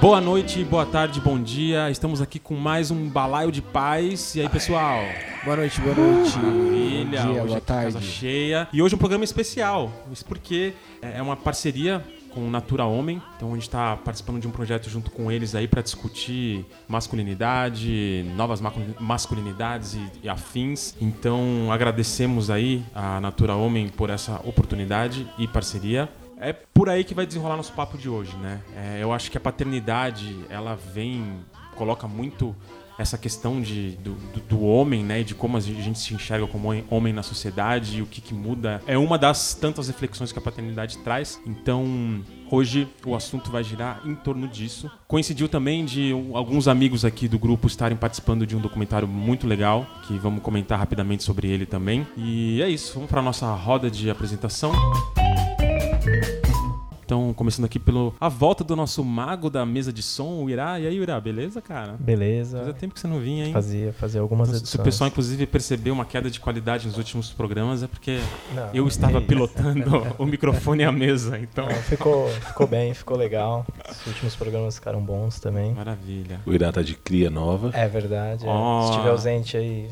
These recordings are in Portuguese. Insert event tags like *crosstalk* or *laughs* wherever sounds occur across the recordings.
Boa noite, boa tarde, bom dia. Estamos aqui com mais um balaio de paz. E aí, pessoal? Boa noite, boa noite. Maravilha. Bom dia, hoje boa aqui casa tarde. cheia. E hoje um programa especial. Isso porque é uma parceria com o Natura Homem. Então a gente está participando de um projeto junto com eles aí para discutir masculinidade, novas masculinidades e, e afins. Então agradecemos aí a Natura Homem por essa oportunidade e parceria. É por aí que vai desenrolar nosso papo de hoje, né? É, eu acho que a paternidade, ela vem, coloca muito essa questão de, do, do- do homem, né? De como a gente se enxerga como homem- na sociedade e o que, que muda. É uma das tantas reflexões que a paternidade traz. Então, hoje o assunto vai girar em torno disso. Coincidiu também de alguns amigos aqui do grupo estarem participando de um documentário muito legal, que vamos comentar rapidamente sobre ele também. E é isso, vamos para nossa roda de apresentação. Então, começando aqui pelo a volta do nosso mago da mesa de som, o Irá. E aí, Irá, beleza, cara? Fazia Beleza. tempo que você não vinha, hein? Fazia, fazia algumas Se edições. o pessoal, inclusive, percebeu uma queda de qualidade nos últimos programas, é porque Não, eu estava é pilotando *laughs* o microfone e a mesa. Então, Não, ficou, ficou bem, ficou legal. Os últimos programas ficaram bons também. maravilha. O Irá tá de cria nova. É verdade. é. Ó. Se estiver ausente aí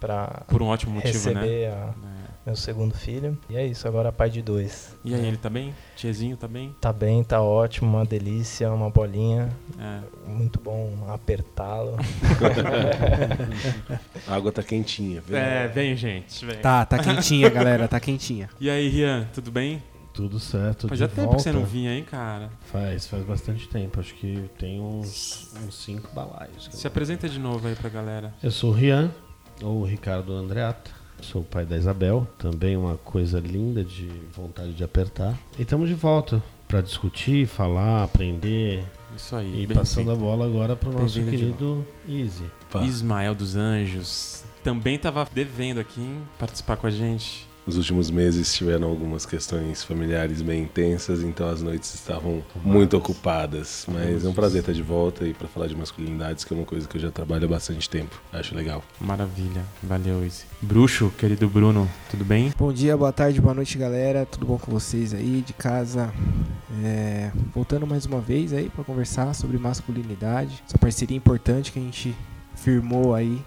pra Por um ótimo motivo, receber né? a- É. meu segundo filho. E é isso, agora pai de dois. E aí, ele tá bem? Tiezinho tá bem? Tá bem, tá ótimo, uma delícia, uma bolinha. É. Muito bom apertá-lo. *laughs* A água tá quentinha, viu? É, vem, gente. Vem. Tá, tá quentinha, galera, tá quentinha. E aí, Rian, tudo bem? Tudo certo. Fazia de tempo volta. que você não vinha, hein, cara? Faz, faz bastante tempo. Acho que tem uns, uns cinco balaios. Se apresenta de novo aí pra galera. Eu sou o Rian, ou Ricardo Andreata. Sou o pai da Isabel. Também uma coisa linda de vontade de apertar. E estamos de volta para discutir, falar, aprender. Isso aí. E passando a bola agora para o nosso querido. Pá, Ismael dos Anjos. Também tava devendo aqui, hein, participar com a gente. Nos últimos meses tiveram algumas questões familiares bem intensas, então as noites estavam muito ocupadas. Mas é um prazer estar de volta e para falar de masculinidades, que é uma coisa que eu já trabalho há bastante tempo. Acho legal. Maravilha. Valeu, Izzy. Bruxo, querido Bruno, tudo bem? Bom dia, boa tarde, boa noite, galera. Tudo bom com vocês aí de casa? É, voltando mais uma vez aí pra conversar sobre masculinidade. Essa parceria importante que a gente firmou aí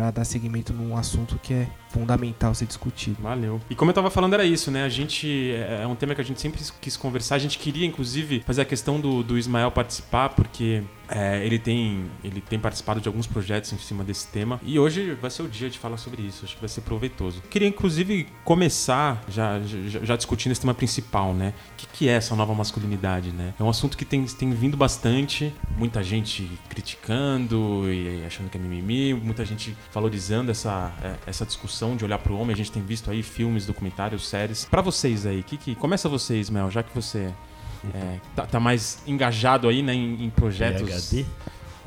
pra dar seguimento num assunto que é fundamental ser discutido. Valeu. E como eu tava falando, era isso, né? A gente. É um tema que a gente sempre quis conversar. A gente queria, inclusive, fazer a questão do, do Ismael participar, porque é, ele, tem, ele tem participado de alguns projetos em cima desse tema. E hoje vai ser o dia de falar sobre isso. Acho que vai ser proveitoso. Queria, inclusive, começar já, já, já discutindo esse tema principal, né? O que, que é essa nova masculinidade, né? É um assunto que tem, tem vindo bastante. Muita gente criticando e achando que é mimimi, muita gente valorizando essa, é, essa discussão de olhar pro homem. A gente tem visto aí filmes, documentários, séries. Pra vocês aí, que, que começa você, Ismael, já que você é, tá, tá mais engajado aí né, em, em projetos. PhD?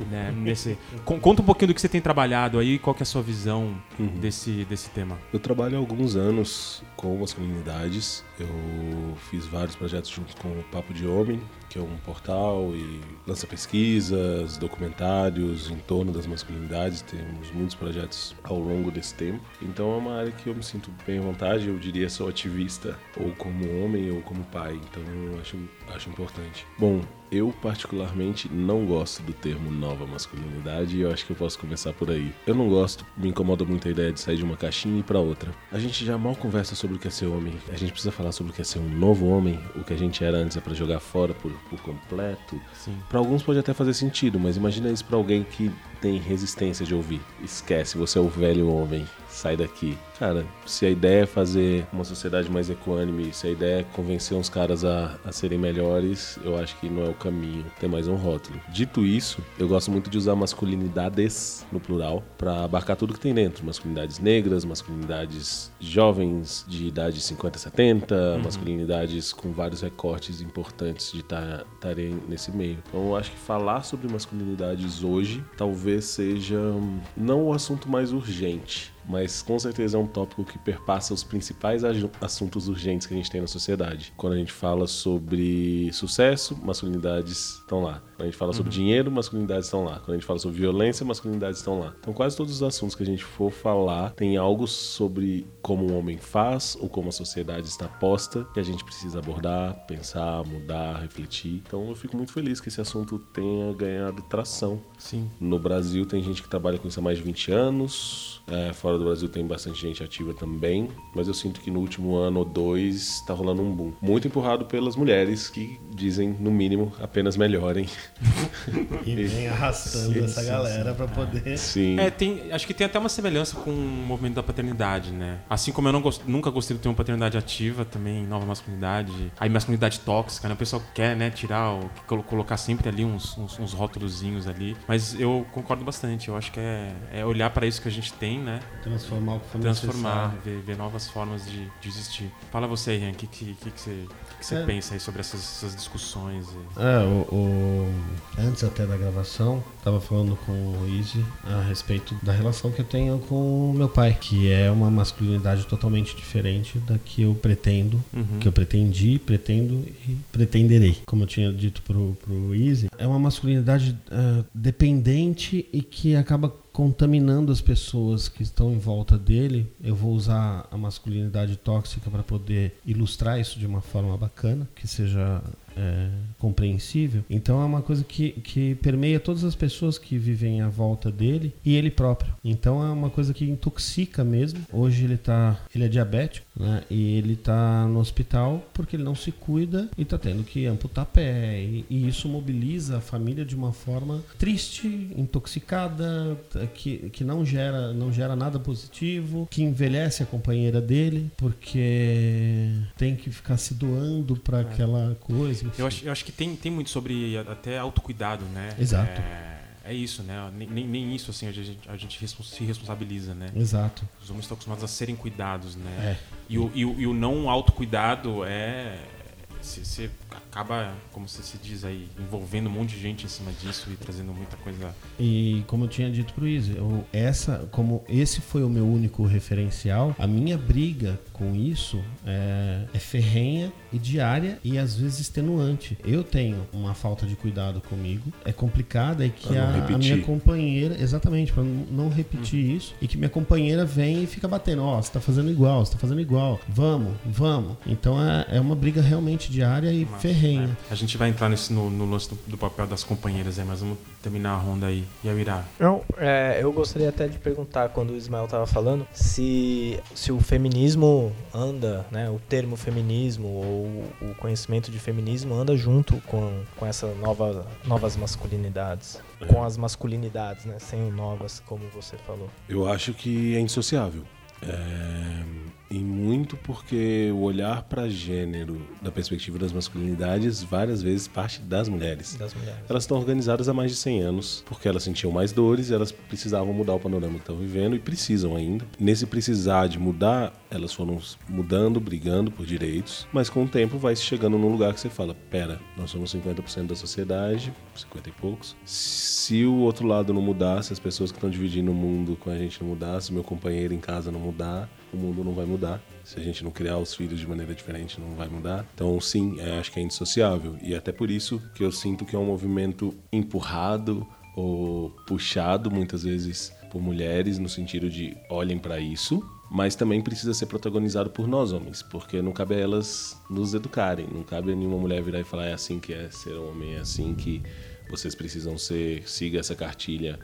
Né, nesse... Con- Conta um pouquinho do que você tem trabalhado aí, qual que é a sua visão Uhum. desse, desse tema. Eu trabalho há alguns anos com masculinidades. Eu fiz vários projetos junto com o Papo de Homem, que é um portal e lança pesquisas, documentários em torno das masculinidades. Temos muitos projetos ao longo desse tempo. Então é uma área que eu me sinto bem à vontade. Eu diria sou ativista, ou como homem ou como pai. Então eu acho, acho importante. Bom, eu particularmente não gosto do termo nova masculinidade e eu acho que eu posso começar por aí. Eu não gosto, me incomoda muito a ideia de sair de uma caixinha e ir pra outra. A gente já mal conversa sobre o que é ser homem. A gente precisa falar sobre o que é ser um novo homem. O que a gente era antes é pra jogar fora por, por completo. Sim. Pra alguns pode até fazer sentido, mas imagina isso pra alguém que tem resistência de ouvir. Esquece, você é o velho homem. Sai daqui. Cara, se a ideia é fazer uma sociedade mais equânime, se a ideia é convencer uns caras a, a serem melhores, eu acho que não é o caminho. Tem mais um rótulo. Dito isso, eu gosto muito de usar masculinidades no plural pra abarcar tudo que tem dentro. Masculinidades negras, masculinidades jovens de idade 50, 70, masculinidades com vários recortes importantes de estarem nesse meio. Então eu acho que falar sobre masculinidades hoje talvez seja hum, não o assunto mais urgente. Mas com certeza é um tópico que perpassa os principais assuntos urgentes que a gente tem na sociedade. Quando a gente fala sobre sucesso, masculinidades estão lá. Quando a gente fala sobre dinheiro, masculinidades estão lá. Quando a gente fala sobre violência, masculinidades estão lá. Então, quase todos os assuntos que a gente for falar tem algo sobre como um homem faz ou como a sociedade está posta que a gente precisa abordar, pensar, mudar, refletir. Então, eu fico muito feliz que esse assunto tenha ganhado tração. Sim. No Brasil tem gente que trabalha com isso há mais de 20 anos. É, fora do Brasil tem bastante gente ativa também. Mas eu sinto que no último ano ou dois está rolando um boom. Muito empurrado pelas mulheres que dizem, no mínimo, apenas melhorem. *laughs* E vem arrastando Sim, essa sim, galera pra poder. Sim. É, tem, acho que tem até uma semelhança com o movimento da paternidade, né? Assim como eu não gost- nunca gostei de ter uma paternidade ativa, também nova masculinidade, aí masculinidade tóxica, né? O pessoal quer, né, tirar, colocar sempre ali uns, uns, uns rótulozinhos ali. Mas eu concordo bastante, eu acho que é, é olhar para isso que a gente tem, né? Transformar o que for Transformar, ver, ver novas formas de, de existir. Fala você, Ian, o que, que, que, que você, que que você É. pensa aí sobre essas, essas discussões? e- É, o, o- antes até da gravação, tava falando com o Easy a respeito da relação que eu tenho com meu pai, que é uma masculinidade totalmente diferente da que eu pretendo, Uhum. que eu pretendi, pretendo e pretenderei. Como eu tinha dito pro, pro Easy, é uma masculinidade ah, dependente e que acaba contaminando as pessoas que estão em volta dele. Eu vou usar a masculinidade tóxica para poder ilustrar isso de uma forma bacana, que seja é, compreensível. Então é uma coisa que, que permeia todas as pessoas que vivem à volta dele e ele próprio. Então é uma coisa que intoxica mesmo. Hoje ele tá, ele é diabético, né? E ele tá no hospital porque ele não se cuida e tá tendo que amputar pé e, e isso mobiliza a família de uma forma triste, intoxicada, que, que não gera não gera nada positivo, que envelhece a companheira dele porque tem que ficar se doando para aquela coisa. Eu acho, eu acho que tem, tem muito sobre até autocuidado, né? Exato. É, é isso, né? Nem, nem, isso assim a gente, a gente se responsabiliza, né? Exato. Os homens estão acostumados a serem cuidados, né? É. E, o, e, o, e o não autocuidado é. Você acaba, como você se diz aí, envolvendo um monte de gente em cima disso e trazendo muita coisa. E como eu tinha dito pro Izzy, eu- essa, como esse foi o meu único referencial, a minha briga com isso é, é ferrenha e diária e às vezes extenuante. Eu tenho uma falta de cuidado comigo, é complicada e que Pra não a, a minha companheira, exatamente, para não repetir isso, e que minha companheira vem e fica batendo, ó, você tá fazendo igual, você tá fazendo igual, vamos, vamos. Então é, é uma briga realmente diária e Massa, ferrenha. né? A gente vai entrar nesse, no, no lance do, do papel das companheiras aí, mas vamos terminar a ronda aí. E aí, Irá? Não, é, eu gostaria até de perguntar, quando o Ismael tava falando, se, se o feminismo anda, né, o termo feminismo ou o conhecimento de feminismo anda junto com, com essa nova, novas masculinidades. Com as masculinidades, né, sem o novas, como você falou. Eu acho que é indissociável. É, E muito porque o olhar para gênero da perspectiva das masculinidades várias vezes parte das mulheres. Das mulheres. Elas estão organizadas há mais de 100 anos porque elas sentiam mais dores e elas precisavam mudar o panorama que estão vivendo e precisam ainda. Nesse precisar de mudar, elas foram mudando, brigando por direitos, mas com o tempo vai se chegando num lugar que você fala: pera, nós somos 50% da sociedade, 50 e poucos. Se o outro lado não mudar, se as pessoas que estão dividindo o mundo com a gente não mudar, se meu companheiro em casa não mudar, o mundo não vai mudar. Se a gente não criar os filhos de maneira diferente, não vai mudar. Então, sim, é, acho que é indissociável. E até por isso que eu sinto que é um movimento empurrado ou puxado muitas vezes por mulheres no sentido de olhem para isso, mas também precisa ser protagonizado por nós homens, porque não cabe a elas nos educarem, não cabe a nenhuma mulher virar e falar é assim que é ser homem, é assim que vocês precisam ser, siga essa cartilha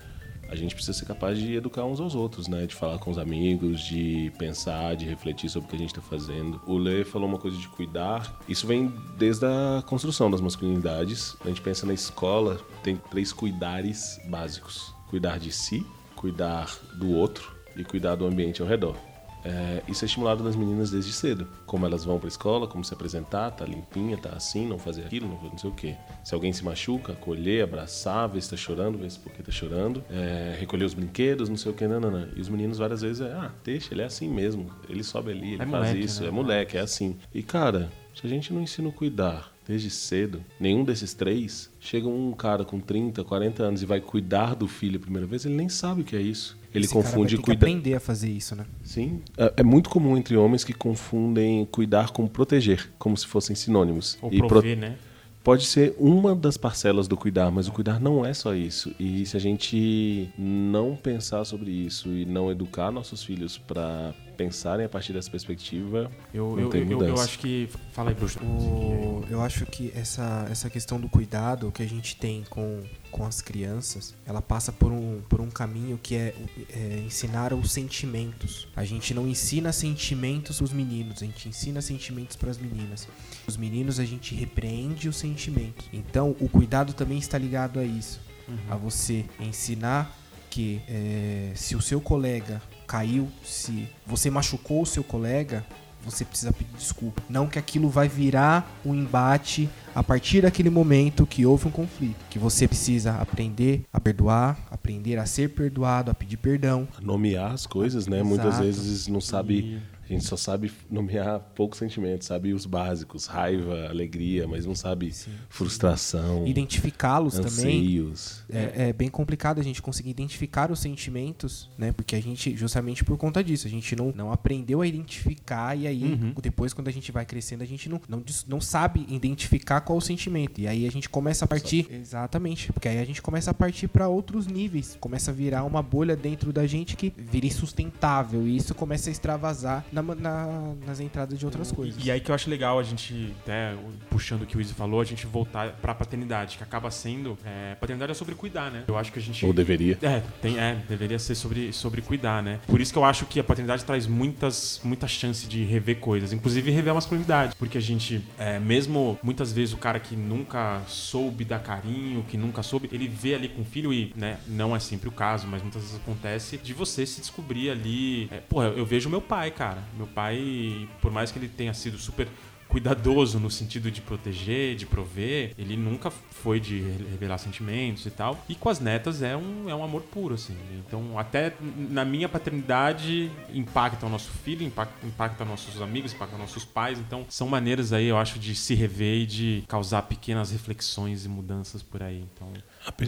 a gente precisa ser capaz de educar uns aos outros, né? De falar com os amigos, de pensar, de refletir sobre o que a gente está fazendo. O Lê falou uma coisa de cuidar. Isso vem desde a construção das masculinidades. A gente pensa na escola, tem três cuidares básicos: cuidar de si, cuidar do outro e cuidar do ambiente ao redor. É, isso é estimulado nas meninas desde cedo. Como elas vão pra escola, como se apresentar, tá limpinha, tá assim, não fazer aquilo, não, fazer não sei o quê. Se alguém se machuca, acolher, abraçar, ver se tá chorando, ver se por que tá chorando. É, recolher os brinquedos, não sei o quê, não. E os meninos várias vezes é, ah, deixa, ele é assim mesmo. Ele sobe ali, ele É faz moleque, isso, né? é moleque, é assim. E cara, se a gente não ensina a cuidar desde cedo, nenhum desses três, chega um cara com 30, 40 anos e vai cuidar do filho a primeira vez, ele nem sabe o que é isso. Ele Esse confunde ter que cuidar. aprender a fazer isso, né? Sim, é, é muito comum entre homens que confundem cuidar com proteger, como se fossem sinônimos. Ou E pro- prover, né? Pode ser uma das parcelas do cuidar, mas o cuidar não é só isso. E se a gente não pensar sobre isso e não educar nossos filhos para pensarem a partir dessa perspectiva, Eu, Não eu, tem eu, eu mudança. acho que. Fala aí. O- eu acho que essa, essa questão do cuidado que a gente tem com, com as crianças, ela passa por um, por um caminho que é, é ensinar os sentimentos. A gente não ensina sentimentos para os meninos, a gente ensina sentimentos para as meninas. Os meninos a gente repreende os sentimentos. Então o cuidado também está ligado a isso, a você ensinar que é, se o seu colega caiu, se você machucou o seu colega, você precisa pedir desculpa. Não que aquilo vai virar um embate a partir daquele momento que houve um conflito. Que você precisa aprender a perdoar, aprender a ser perdoado, a pedir perdão. nomear as coisas, né? Muitas Exato. vezes não sabe, E- a gente só sabe nomear poucos sentimentos, sabe os básicos, raiva, alegria, mas não sabe Sim. frustração, Identificá-los também. É, é bem complicado a gente conseguir identificar os sentimentos, né? Porque a gente, justamente por conta disso, a gente não, não aprendeu a identificar e aí, Uhum. depois, quando a gente vai crescendo, a gente não, não, não sabe identificar qual o sentimento. E aí a gente começa a partir. Exatamente. Porque aí a gente começa a partir para outros níveis. Começa a virar uma bolha dentro da gente que vira insustentável. E isso começa a extravasar na, na- nas entradas de outras coisas. E aí que eu acho legal a gente, até puxando o que o Izzy falou, a gente voltar pra paternidade, que acaba sendo. É, paternidade é sobre cuidar, né? Eu acho que a gente. Ou deveria. É, tem, é, deveria ser sobre, sobre cuidar, né? Por isso que eu acho que a paternidade traz muitas, muita chance de rever coisas, inclusive rever a masculinidade. Porque a gente, é, mesmo muitas vezes o cara que nunca soube dar carinho, que nunca soube, ele vê ali com o filho e, né, não é sempre o caso, mas muitas vezes acontece de você se descobrir ali. É, porra, eu vejo meu pai, cara. Meu pai, por mais que ele tenha sido super cuidadoso no sentido de proteger, de prover, ele nunca foi de revelar sentimentos e tal. E com as netas é um, é um amor puro, assim. Então, até na minha paternidade, impacta o nosso filho, impacta, impacta nossos amigos, impacta nossos pais. Então, são maneiras aí, eu acho, de se rever e de causar pequenas reflexões e mudanças por aí. Então,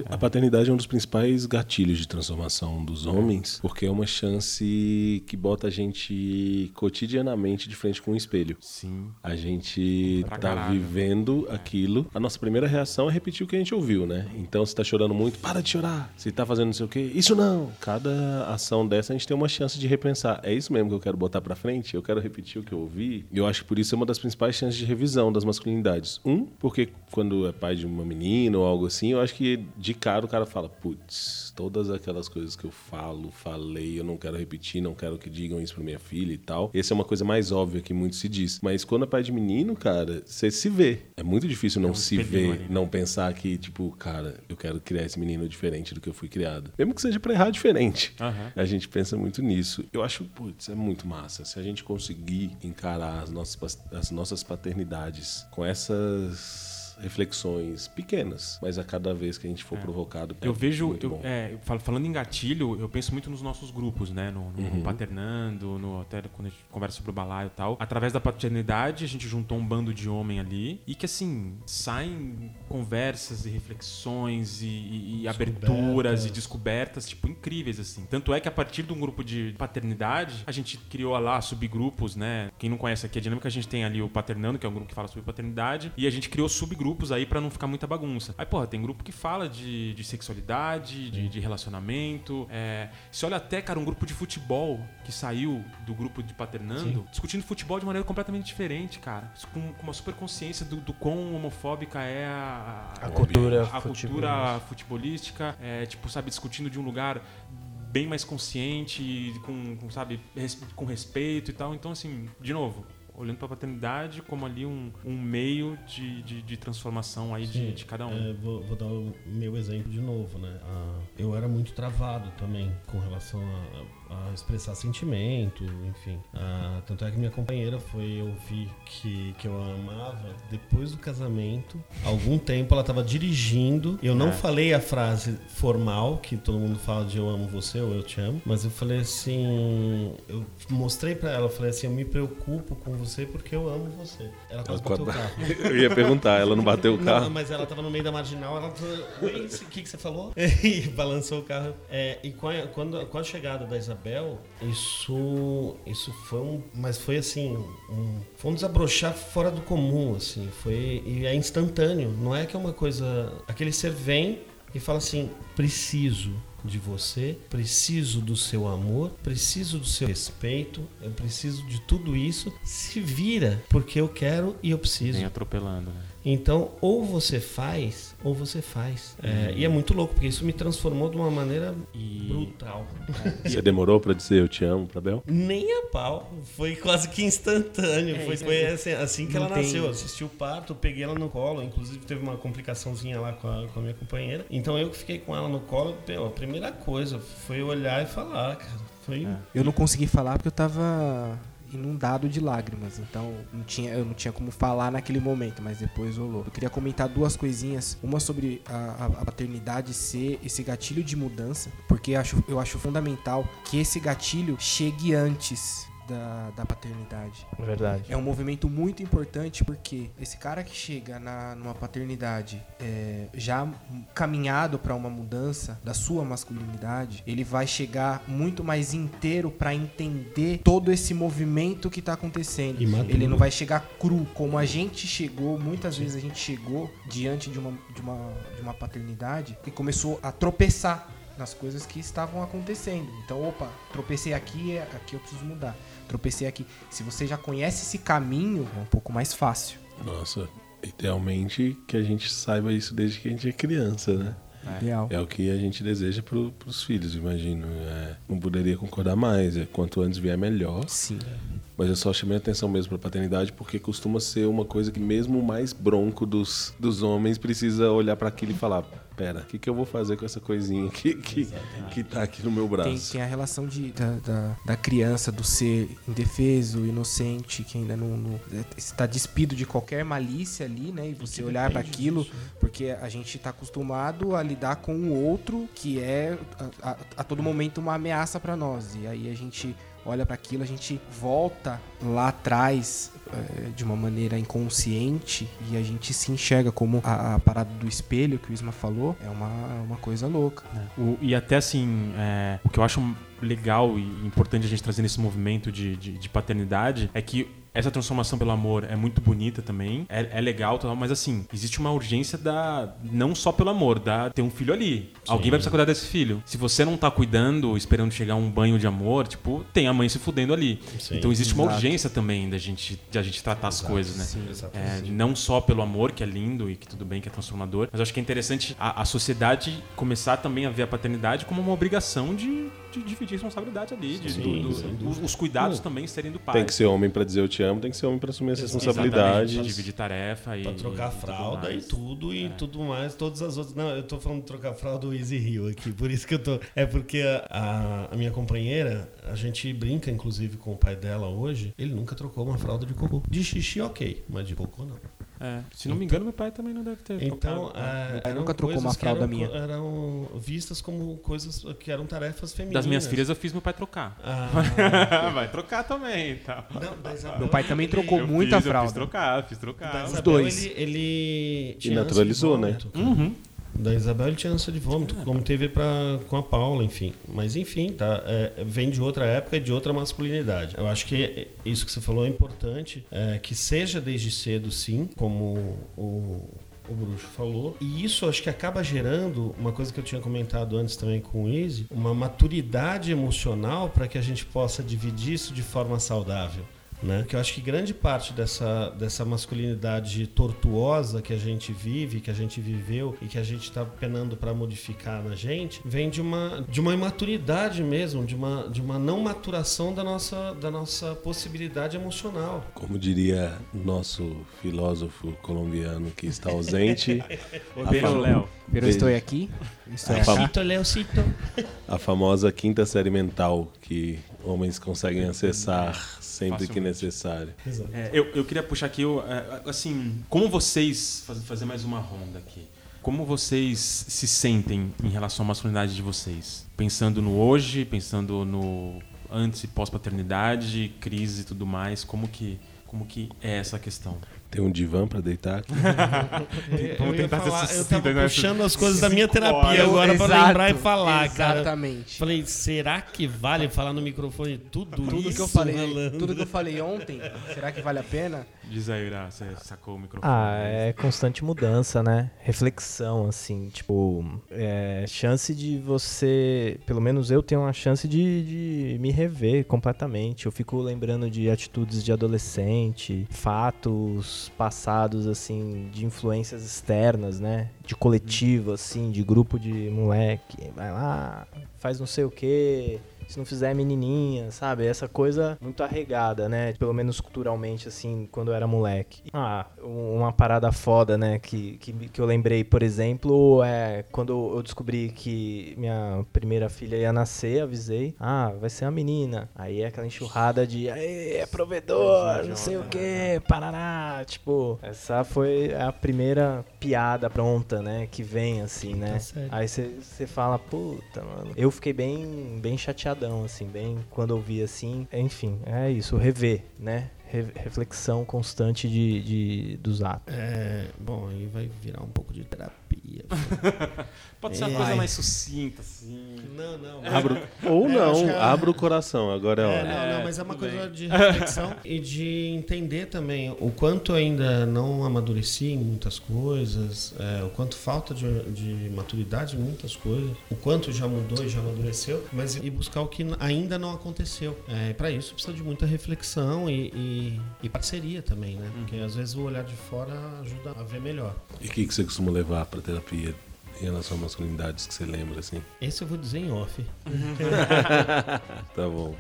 A A paternidade é um dos principais gatilhos de transformação dos homens, porque é uma chance que bota a gente cotidianamente de frente com um espelho. sim. A gente Pra tá caralho. vivendo aquilo. A nossa primeira reação é repetir o que a gente ouviu, né? Então, se tá chorando muito, para de chorar. Se tá fazendo não sei o quê, isso não. Cada ação dessa a gente tem uma chance de repensar. É isso mesmo que eu quero botar pra frente? Eu quero repetir o que eu ouvi? E eu acho que por isso é uma das principais chances de revisão das masculinidades. Um, porque quando é pai de uma menina ou algo assim, eu acho que de cara o cara fala, putz, todas aquelas coisas que eu falo, falei, eu não quero repetir, não quero que digam isso pra minha filha e tal. Essa é uma coisa mais óbvia que muito se diz. Mas quando é pai de menino, cara, você se vê. É muito difícil não um se ver, ali, né? não pensar que, tipo, cara, eu quero criar esse menino diferente do que eu fui criado. Mesmo que seja pra errar diferente. Aham. A gente pensa muito nisso. Eu acho, putz, é muito massa. Se a gente conseguir encarar as nossas, as nossas paternidades com essas reflexões pequenas, mas a cada vez que a gente for provocado. é Eu vejo, muito eu, bom. é, fal- falando em gatilho, eu penso muito nos nossos grupos, né? No, no Uhum. Paternando, no, até quando a gente conversa sobre o balaio e tal. Através da paternidade, a gente juntou um bando de homem ali e que, assim, saem conversas e reflexões e, e- e aberturas e descobertas, tipo, incríveis, assim. Tanto é que a partir de um grupo de paternidade, a gente criou lá subgrupos, né? Quem não conhece aqui a dinâmica, a gente tem ali o Paternando, que é um grupo que fala sobre paternidade, e a gente criou subgrupos aí pra não ficar muita bagunça. Aí, porra, tem grupo que fala de, de sexualidade, de, de relacionamento. É, se olha até, cara, um grupo de futebol que saiu do grupo de Paternando, discutindo futebol de maneira completamente diferente, cara. Com, com uma super consciência do, do quão homofóbica é a, A cultura a cultura futebolística. futebolística, é, tipo, sabe, discutindo de um lugar bem mais consciente, com, com, sabe, res- com respeito e tal. Então, assim, de novo, olhando pra paternidade como ali um, um meio de, de, de transformação aí de, de cada um. é, vou, vou dar o meu exemplo de novo, né? Ah, eu era muito travado também com relação a, a expressar sentimento, enfim. Ah, tanto é que minha companheira foi ouvir que, que eu a amava depois do casamento. Algum tempo ela estava dirigindo. Eu não É. falei a frase formal, que todo mundo fala de eu amo você ou eu te amo, mas eu falei assim. Eu mostrei pra ela, eu falei assim: eu me preocupo com você porque eu amo você. Ela quase bateu o carro. *laughs* Eu ia perguntar, ela não bateu o Não, carro? mas ela tava no meio da marginal, ela falou, o que, que você falou? *laughs* E balançou o carro. É, e quando, com a chegada da Isabel, isso, isso foi um. Mas foi assim, um, foi um desabrochar fora do comum, assim. Foi, e é instantâneo. Não é que é uma coisa. Aquele ser vem e fala assim: preciso de você, preciso do seu amor, preciso do seu respeito, eu preciso de tudo isso. Se vira, porque eu quero e eu preciso. Vem atropelando, né? Então, ou você faz, ou você faz. É, e é muito louco, porque isso me transformou de uma maneira E- brutal. *laughs* Você demorou pra dizer eu te amo pra Bel? Nem a pau. Foi quase que instantâneo. foi isso foi aí. assim, assim que Não ela tem- nasceu. Eu assisti o parto, peguei ela no colo. Inclusive, teve uma complicaçãozinha lá com a, com a minha companheira. Então, eu que fiquei com ela no colo, meu, a primeira coisa foi olhar e falar, cara. Foi. Eu não consegui falar porque eu tava inundado de lágrimas, então não tinha, eu não tinha como falar naquele momento, mas depois rolou. Eu queria comentar duas coisinhas, uma sobre a, a- a paternidade ser esse gatilho de mudança, porque acho, eu acho fundamental que esse gatilho chegue antes da, da paternidade. Verdade. É um movimento muito importante porque esse cara que chega na, numa paternidade é, já caminhado para uma mudança da sua masculinidade, ele vai chegar muito mais inteiro para entender todo esse movimento que tá acontecendo. Ele não vai chegar cru como a gente chegou, muitas vezes a gente chegou diante de uma, de uma, de uma paternidade e começou a tropeçar nas coisas que estavam acontecendo. Então, opa, tropecei aqui, é- aqui eu preciso mudar. Tropecei aqui. Se você já conhece esse caminho, é um pouco mais fácil. Nossa, idealmente que a gente saiba isso desde que a gente é criança, né? Ideal. É o que a gente deseja pro, pros filhos, imagino. É, não poderia concordar mais. É, quanto antes vier, melhor. Sim. Mas eu só chamei a atenção mesmo pra paternidade porque costuma ser uma coisa que mesmo o mais bronco dos, dos homens precisa olhar pra aquilo e falar: pera, o que, que eu vou fazer com essa coisinha que, que, que tá aqui no meu Tem, braço? tem a relação de, da, da, da criança, do ser indefeso, inocente, que ainda não, não- está despido de qualquer malícia ali, né? E você olhar para aquilo, porque a gente está acostumado a lidar com o outro que é a, a- a todo momento uma ameaça para nós. E aí a gente olha para aquilo, a gente volta lá atrás eh, de uma maneira inconsciente e a gente se enxerga como a, a parada do espelho que o Isma falou é uma, uma coisa louca. O- e até assim, é, o que eu acho legal e importante a gente trazer nesse movimento de, de, de paternidade é que essa transformação pelo amor é muito bonita também, é, é legal, tal, mas assim, existe uma urgência da. Não só pelo amor, da ter um filho ali. Alguém vai precisar cuidar desse filho. Se você não tá cuidando, esperando chegar um banho de amor, tipo, tem a mãe se fudendo ali. Sim. então existe uma Exato. urgência também da gente, de a gente tratar as coisas, né? Sim. É, não só pelo amor, que é lindo e que tudo bem, que é transformador, mas acho que é interessante a, a sociedade começar também a ver a paternidade como uma obrigação de, de dividir responsabilidade ali, de, Sim, do- do- sem os, os cuidados também serem do pai. Tem que ser homem pra dizer eu te amo, tem que ser homem pra assumir as responsabilidades. Exatamente, dividir tarefa e Pra trocar a e tudo fralda e mais. tudo e tudo mais, todas as outras. Não, eu tô falando de trocar a fralda do Easy Rio aqui, por isso que eu tô. É porque a, a minha companheira, a gente brinca inclusive com o pai dela hoje, ele nunca trocou uma fralda de cocô. De xixi, ok, mas de cocô não. É, se não me engano, meu pai também não deve ter Então, trocado. é, eram nunca trocou uma fralda eram, minha. Eram vistas como coisas que eram tarefas femininas. Das minhas filhas eu fiz meu pai trocar. Ah, *laughs* Vai trocar também, tá? não, Isabel, Meu pai também ele- trocou Eu muita fiz, Eu fralda. fiz trocar, fiz Da trocar. Isabel, dois. Ele, ele tinha naturalizou, né? Uhum. Da Isabel tinha ânsia de vômito, como teve pra, com a Paula, enfim. Mas enfim, tá? É, vem de outra época e de outra masculinidade. Eu acho que isso que você falou é importante, é, que seja desde cedo, sim, como o, o Bruxo falou. E isso acho que acaba gerando uma coisa que eu tinha comentado antes também com o Easy, uma maturidade emocional para que a gente possa dividir isso de forma saudável. Né? Que eu acho que grande parte dessa, dessa masculinidade tortuosa que a gente vive, que a gente viveu e que a gente está penando para modificar na gente, vem de uma, de uma imaturidade mesmo, de uma, de uma não maturação da nossa, da nossa possibilidade emocional. Como diria nosso filósofo colombiano que está ausente, *laughs* Beijo, Léo. Eu estou aqui. Estou aqui. Cito, Léo, cito. a famosa quinta série mental que homens conseguem acessar sempre que necessário. É, eu, eu queria puxar aqui, é, assim, como vocês, faz- fazer mais uma ronda aqui, como vocês se sentem em relação à masculinidade de vocês? Pensando no hoje, pensando no antes e pós-paternidade, crise e tudo mais, como que, como que é essa questão? Tem um divã para deitar aqui. *laughs* Eu, ia tentar ser eu tava né? puxando as coisas da minha terapia horas. agora pra Exato, lembrar e falar, cara. Exatamente. Falei, será que vale falar no microfone tudo, Tudo isso? que eu falei, tudo que eu falei ontem, será que vale a pena? Diz aí, Ira, você sacou o microfone. Ah, é constante mudança, né? Reflexão, assim, tipo, é, chance de você, pelo menos eu tenho uma chance de, de me rever completamente. Eu fico lembrando de atitudes de adolescente, fatos passados, assim, de influências externas, né? De coletivo, assim, de grupo de moleque, vai lá, faz não sei o quê. Se não fizer menininha, sabe? Essa coisa muito arregada, né? Pelo menos culturalmente, assim, quando eu era moleque. Ah, um- uma parada foda, né? Que, que, que eu lembrei, por exemplo, é quando eu descobri que minha primeira filha ia nascer, avisei. Ah, vai ser uma menina. Aí é aquela enxurrada de, "Aê, é provedor, não sei o que, parará. Tipo, essa foi a primeira piada pronta, né? Que vem, assim, né? série. Aí você fala, puta, mano. Eu fiquei bem, bem chateadão, assim, bem quando eu vi assim. Enfim, é isso, rever, né? Re- reflexão constante de, de, dos atos. É, bom, aí vai virar um pouco de terapia. *laughs* Pode ser uma É. coisa Vai. mais sucinta, assim. Não, não. Abra, ou É, não, que é- abra o coração, agora é a É, hora. não, não, mas é uma coisa bem. de reflexão *laughs* e de entender também o quanto ainda não amadureci em muitas coisas, é, o quanto falta de, de maturidade em muitas coisas, o quanto já mudou e já amadureceu, mas e buscar o que ainda não aconteceu. É, para isso precisa de muita reflexão e, e- e parceria também, né? Porque às vezes o olhar de fora ajuda a ver melhor. E o que, que você costuma levar para terapia em relação a masculinidades que você lembra, assim? Esse eu vou dizer em off. *laughs* Tá bom.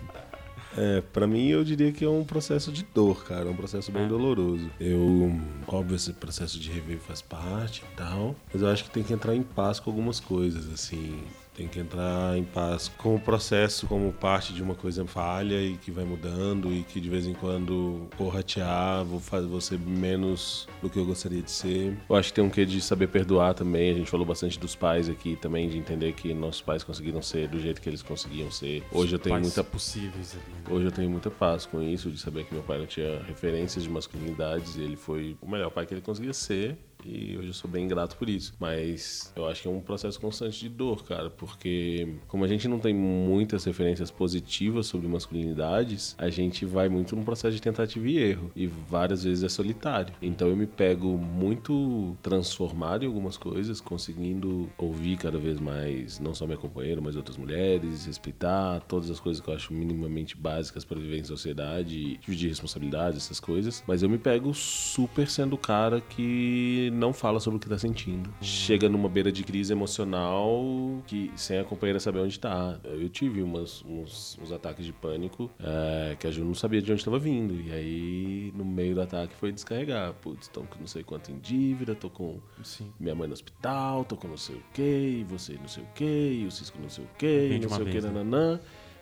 É, pra mim eu diria que é um processo de dor, cara, é um processo bem doloroso. Eu, óbvio, esse processo de rever faz parte e tal, mas eu acho que tem que entrar em paz com algumas coisas, assim. Tem que entrar em paz com o processo como parte de uma coisa falha e que vai mudando e que de vez em quando vou ratear, vou, fazer, vou ser menos do que eu gostaria de ser. Eu acho que tem um quê de saber perdoar também. A gente falou bastante dos pais aqui também, de entender que nossos pais conseguiram ser do jeito que eles conseguiam ser. Hoje eu tenho Pais muita possíveis ali. né? Hoje eu tenho muita paz com isso, de saber que meu pai não tinha referências de masculinidades e ele foi o melhor pai que ele conseguia ser. E hoje eu sou bem grato por isso. Mas eu acho que é um processo constante de dor, cara, porque como a gente não tem muitas referências positivas sobre masculinidades, a gente vai muito num processo de tentativa e erro. E várias vezes é solitário. Então eu me pego muito transformado em algumas coisas, conseguindo ouvir cada vez mais, não só minha companheira, mas outras mulheres, respeitar todas as coisas que eu acho minimamente básicas para viver em sociedade, dividir responsabilidades, essas coisas. Mas eu me pego super sendo o cara que não fala sobre o que tá sentindo. Chega numa beira de crise emocional que sem a companheira saber onde tá. Eu tive umas, uns, uns ataques de pânico é, que a Ju não sabia de onde estava vindo. E aí, no meio do ataque, foi descarregar. Putz, tô com não sei quanto em dívida, tô com Sim. minha mãe no hospital, tô com não sei o que, e você não sei o que, e o Cisco não sei o que, e não sei o que, vez, né? nananã.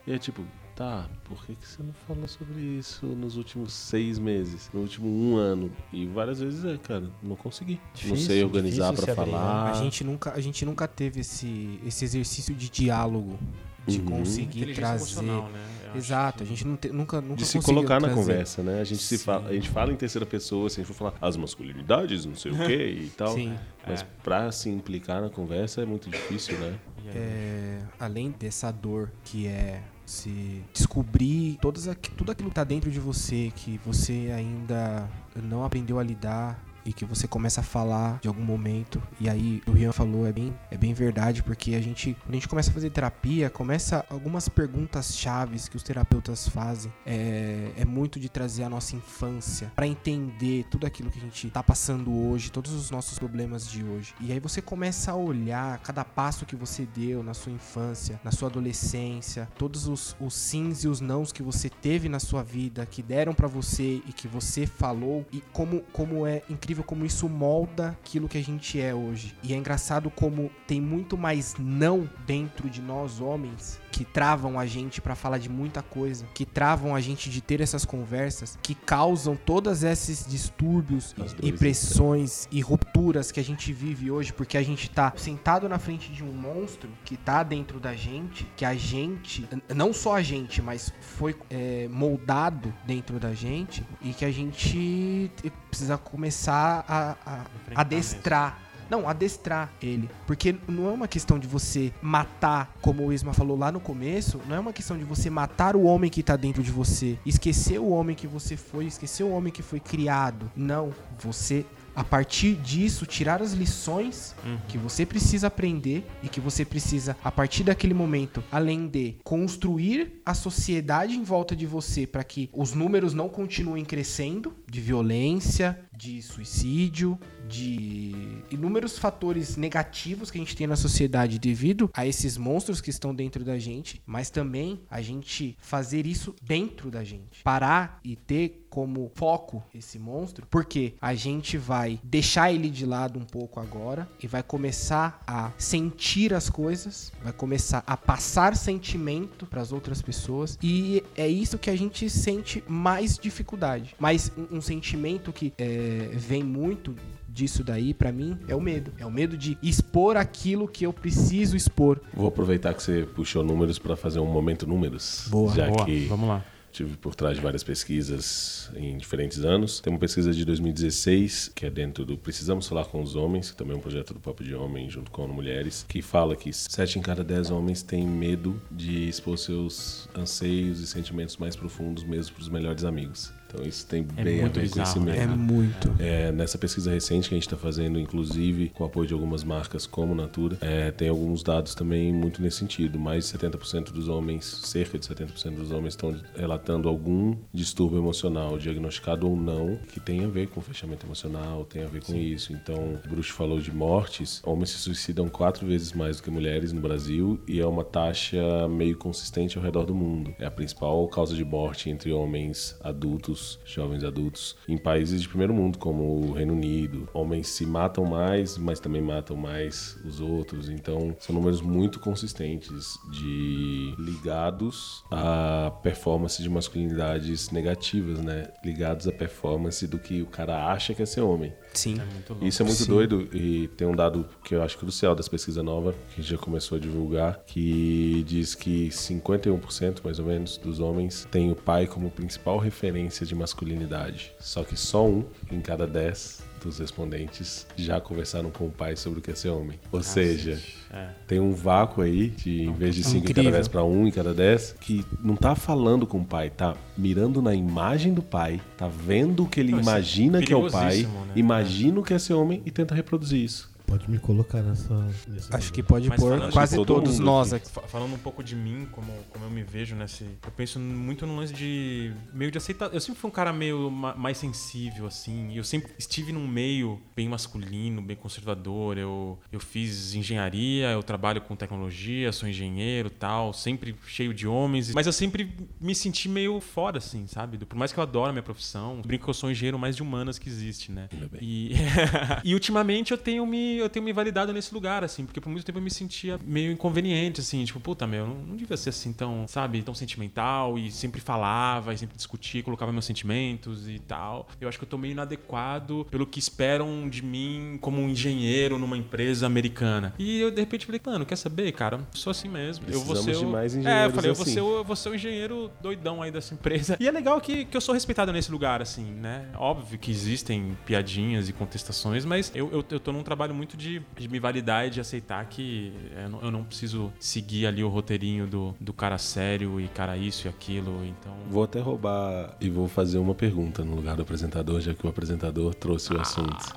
E é tipo, tá, por que, que você não fala sobre isso nos últimos seis meses, no último um ano? E várias vezes é, cara, não consegui. não Difícil, sei organizar abrir, né? falar. A gente nunca, a gente nunca teve esse, esse exercício de diálogo, de Uhum. conseguir trazer. né? Exato, que- a gente não te- nunca, nunca de se colocar na trazer. conversa, né? A gente, se fala, a gente fala em terceira pessoa, se a gente for falar as masculinidades, não sei o que e *laughs* tal. Sim. Mas É. pra se implicar na conversa é muito difícil, né? É, além dessa dor que é se descobrir todas tudo aquilo que tá dentro de você, que você ainda não aprendeu a lidar e que você começa a falar de algum momento. E aí o Rian falou, é bem, é bem verdade, porque a gente, quando a gente começa a fazer terapia, começa algumas perguntas chaves que os terapeutas fazem. É, é muito de trazer a nossa infância para entender tudo aquilo que a gente tá passando hoje, todos os nossos problemas de hoje. E aí você começa a olhar cada passo que você deu na sua infância, na sua adolescência, todos os, os sims e os nãos que você teve na sua vida, que deram para você e que você falou, e como, como é incrível como isso molda aquilo que a gente é hoje. E é engraçado como tem muito mais não dentro de nós homens que travam a gente para falar de muita coisa, que travam a gente de ter essas conversas, que causam todos esses distúrbios e pressões e rupturas que a gente vive hoje, porque a gente tá sentado na frente de um monstro que tá dentro da gente, que a gente, não só a gente, mas foi é, moldado dentro da gente e que a gente precisa começar a, a adestrar. Não, adestrar ele. Porque não é uma questão de você matar, como o Isma falou lá no começo, não é uma questão de você matar o homem que tá dentro de você, esquecer o homem que você foi, esquecer o homem que foi criado. Não, você a partir disso tirar as lições que você precisa aprender e que você precisa a partir daquele momento, além de construir a sociedade em volta de você para que os números não continuem crescendo de violência, de suicídio, de inúmeros fatores negativos que a gente tem na sociedade devido a esses monstros que estão dentro da gente, mas também a gente fazer isso dentro da gente. Parar e ter como foco esse monstro, porque a gente vai deixar ele de lado um pouco agora e vai começar a sentir as coisas, vai começar a passar sentimento para as outras pessoas e é isso que a gente sente mais dificuldade. Mas um, um sentimento que é, vem muito disso daí pra mim é o medo. É o medo de expor aquilo que eu preciso expor. Vou aproveitar que você puxou números para fazer um momento números. Boa. Já Boa, que vamos lá. Tive por trás de várias pesquisas em diferentes anos. Tem uma pesquisa de 2016, que é dentro do Precisamos Falar com os Homens, que também é um projeto do Papo de Homem, junto com a ONU Mulheres, que fala que 7 em cada 10 homens têm medo de expor seus anseios e sentimentos mais profundos mesmo para os melhores amigos. Então isso tem É bem a muito ver com esse bizarro, né? medo. É muito. É, nessa pesquisa recente que a gente está fazendo, inclusive com o apoio de algumas marcas como Natura, é, tem alguns dados também muito nesse sentido. Mais de 70% dos homens, cerca de 70% dos homens estão relatando algum distúrbio emocional, diagnosticado ou não, que tem a ver com fechamento emocional, tem a ver com isso. Então, o Bruce falou de mortes. Homens se suicidam quatro vezes mais do que mulheres no Brasil e é uma taxa meio consistente ao redor do mundo. É a principal causa de morte entre homens adultos, jovens adultos, em países de primeiro mundo, como o Reino Unido. Homens se matam mais, mas também matam mais os outros. Então, são números muito consistentes de ligados à performance de masculinidades negativas, né? Ligados à performance do que o cara acha que é ser homem. Sim. É muito louco. Isso é muito Sim. doido e tem um dado que eu acho crucial dessa pesquisa nova, que a gente já começou a divulgar, que diz que 51% mais ou menos dos homens têm o pai como principal referência de masculinidade. Só que só um em cada 10 dos respondentes já conversaram com o pai sobre o que é ser homem. Ou seja, É. tem um vácuo aí de em vez de 5 em cada. 10 para 1 em cada 10, que não tá falando com o pai, tá mirando na imagem do pai, tá vendo o que ele Não, é imagina que é o pai, né? imagina o que é ser homem e tenta reproduzir isso. Pode me colocar nessa. nesse Acho que pode Mas pôr quase todo todos mundo nós aqui. aqui. Fa- Falando um pouco de mim, como, como eu me vejo nesse. Eu penso muito no lance de. meio de aceitar. Eu sempre fui um cara meio ma- mais sensível, assim. e Eu sempre estive num meio bem masculino, bem conservador. Eu, eu fiz engenharia, eu trabalho com tecnologia, sou engenheiro tal, sempre cheio de homens. Mas eu sempre me senti meio fora, assim, sabe? Por mais que eu adoro a minha profissão, brinco que eu sou o engenheiro mais de humanas que existe, né? E, *laughs* e ultimamente eu tenho me eu tenho me validado nesse lugar assim, porque por muito tempo eu me sentia meio inconveniente assim, tipo, puta, meu, não, não devia ser assim tão, sabe, tão sentimental e sempre falava e sempre discutia, colocava meus sentimentos e tal. Eu acho que eu tô meio inadequado pelo que esperam de mim como um engenheiro numa empresa americana. E eu de repente falei, mano, quer saber, cara? Eu sou assim mesmo. eu vou Precisamos ser o... mais É, eu falei, eu vou assim. ser o eu vou ser o engenheiro doidão aí dessa empresa. E é legal que, que eu sou respeitado nesse lugar, assim, né? Óbvio que existem piadinhas e contestações, mas eu, eu, eu tô num trabalho muito muito de, de me validar e de aceitar que eu não, eu não preciso seguir ali o roteirinho do, do cara sério e cara isso e aquilo. Então. Vou até roubar e vou fazer uma pergunta no lugar do apresentador, já que o apresentador trouxe o assunto.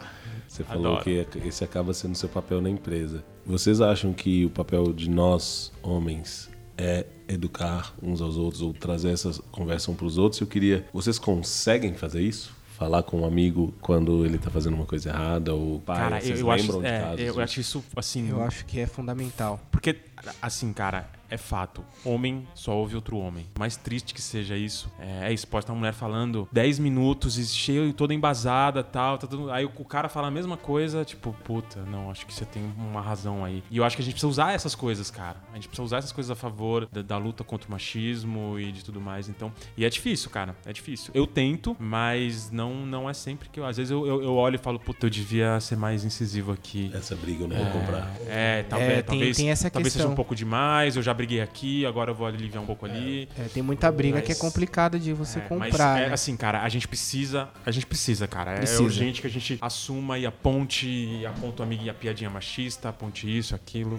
Você falou adoro. que esse acaba sendo seu papel na empresa. Vocês acham que o papel de nós, homens, é educar uns aos outros ou trazer essa conversa um para os outros? Eu queria. Vocês conseguem fazer isso? Falar com um amigo quando ele tá fazendo uma coisa errada ou pai, Cara, vocês eu acho, lembram de é, casos? eu acho isso assim. Eu acho que é fundamental. Porque, assim, cara, é fato. Homem só ouve outro homem. Mais triste que seja isso, é, é isso. Pode estar uma mulher falando 10 minutos e cheio e toda embasada tal. Tá tudo- aí o, cara fala a mesma coisa, tipo, puta, não, acho que você tem uma razão aí. E eu acho que a gente precisa usar essas coisas, cara. A gente precisa usar essas coisas a favor da, da luta contra o machismo e de tudo mais. Então, e é difícil, cara. É difícil. Eu tento, mas não, não é sempre que eu. Às vezes eu, eu, eu olho e falo, puta, eu devia ser mais incisivo aqui. Essa briga eu não vou comprar. É, talvez, É, tem- talvez, tem essa talvez seja um pouco demais, eu já briguei aqui, agora eu vou aliviar um pouco ali. É, tem muita briga que é Mas- complicada de você É, mas comprar. é né? assim, cara, a gente precisa, a gente precisa, cara. É- Precisa. É urgente que a gente assuma e aponte, e aponte o amigo e a piadinha machista, aponte isso, aquilo.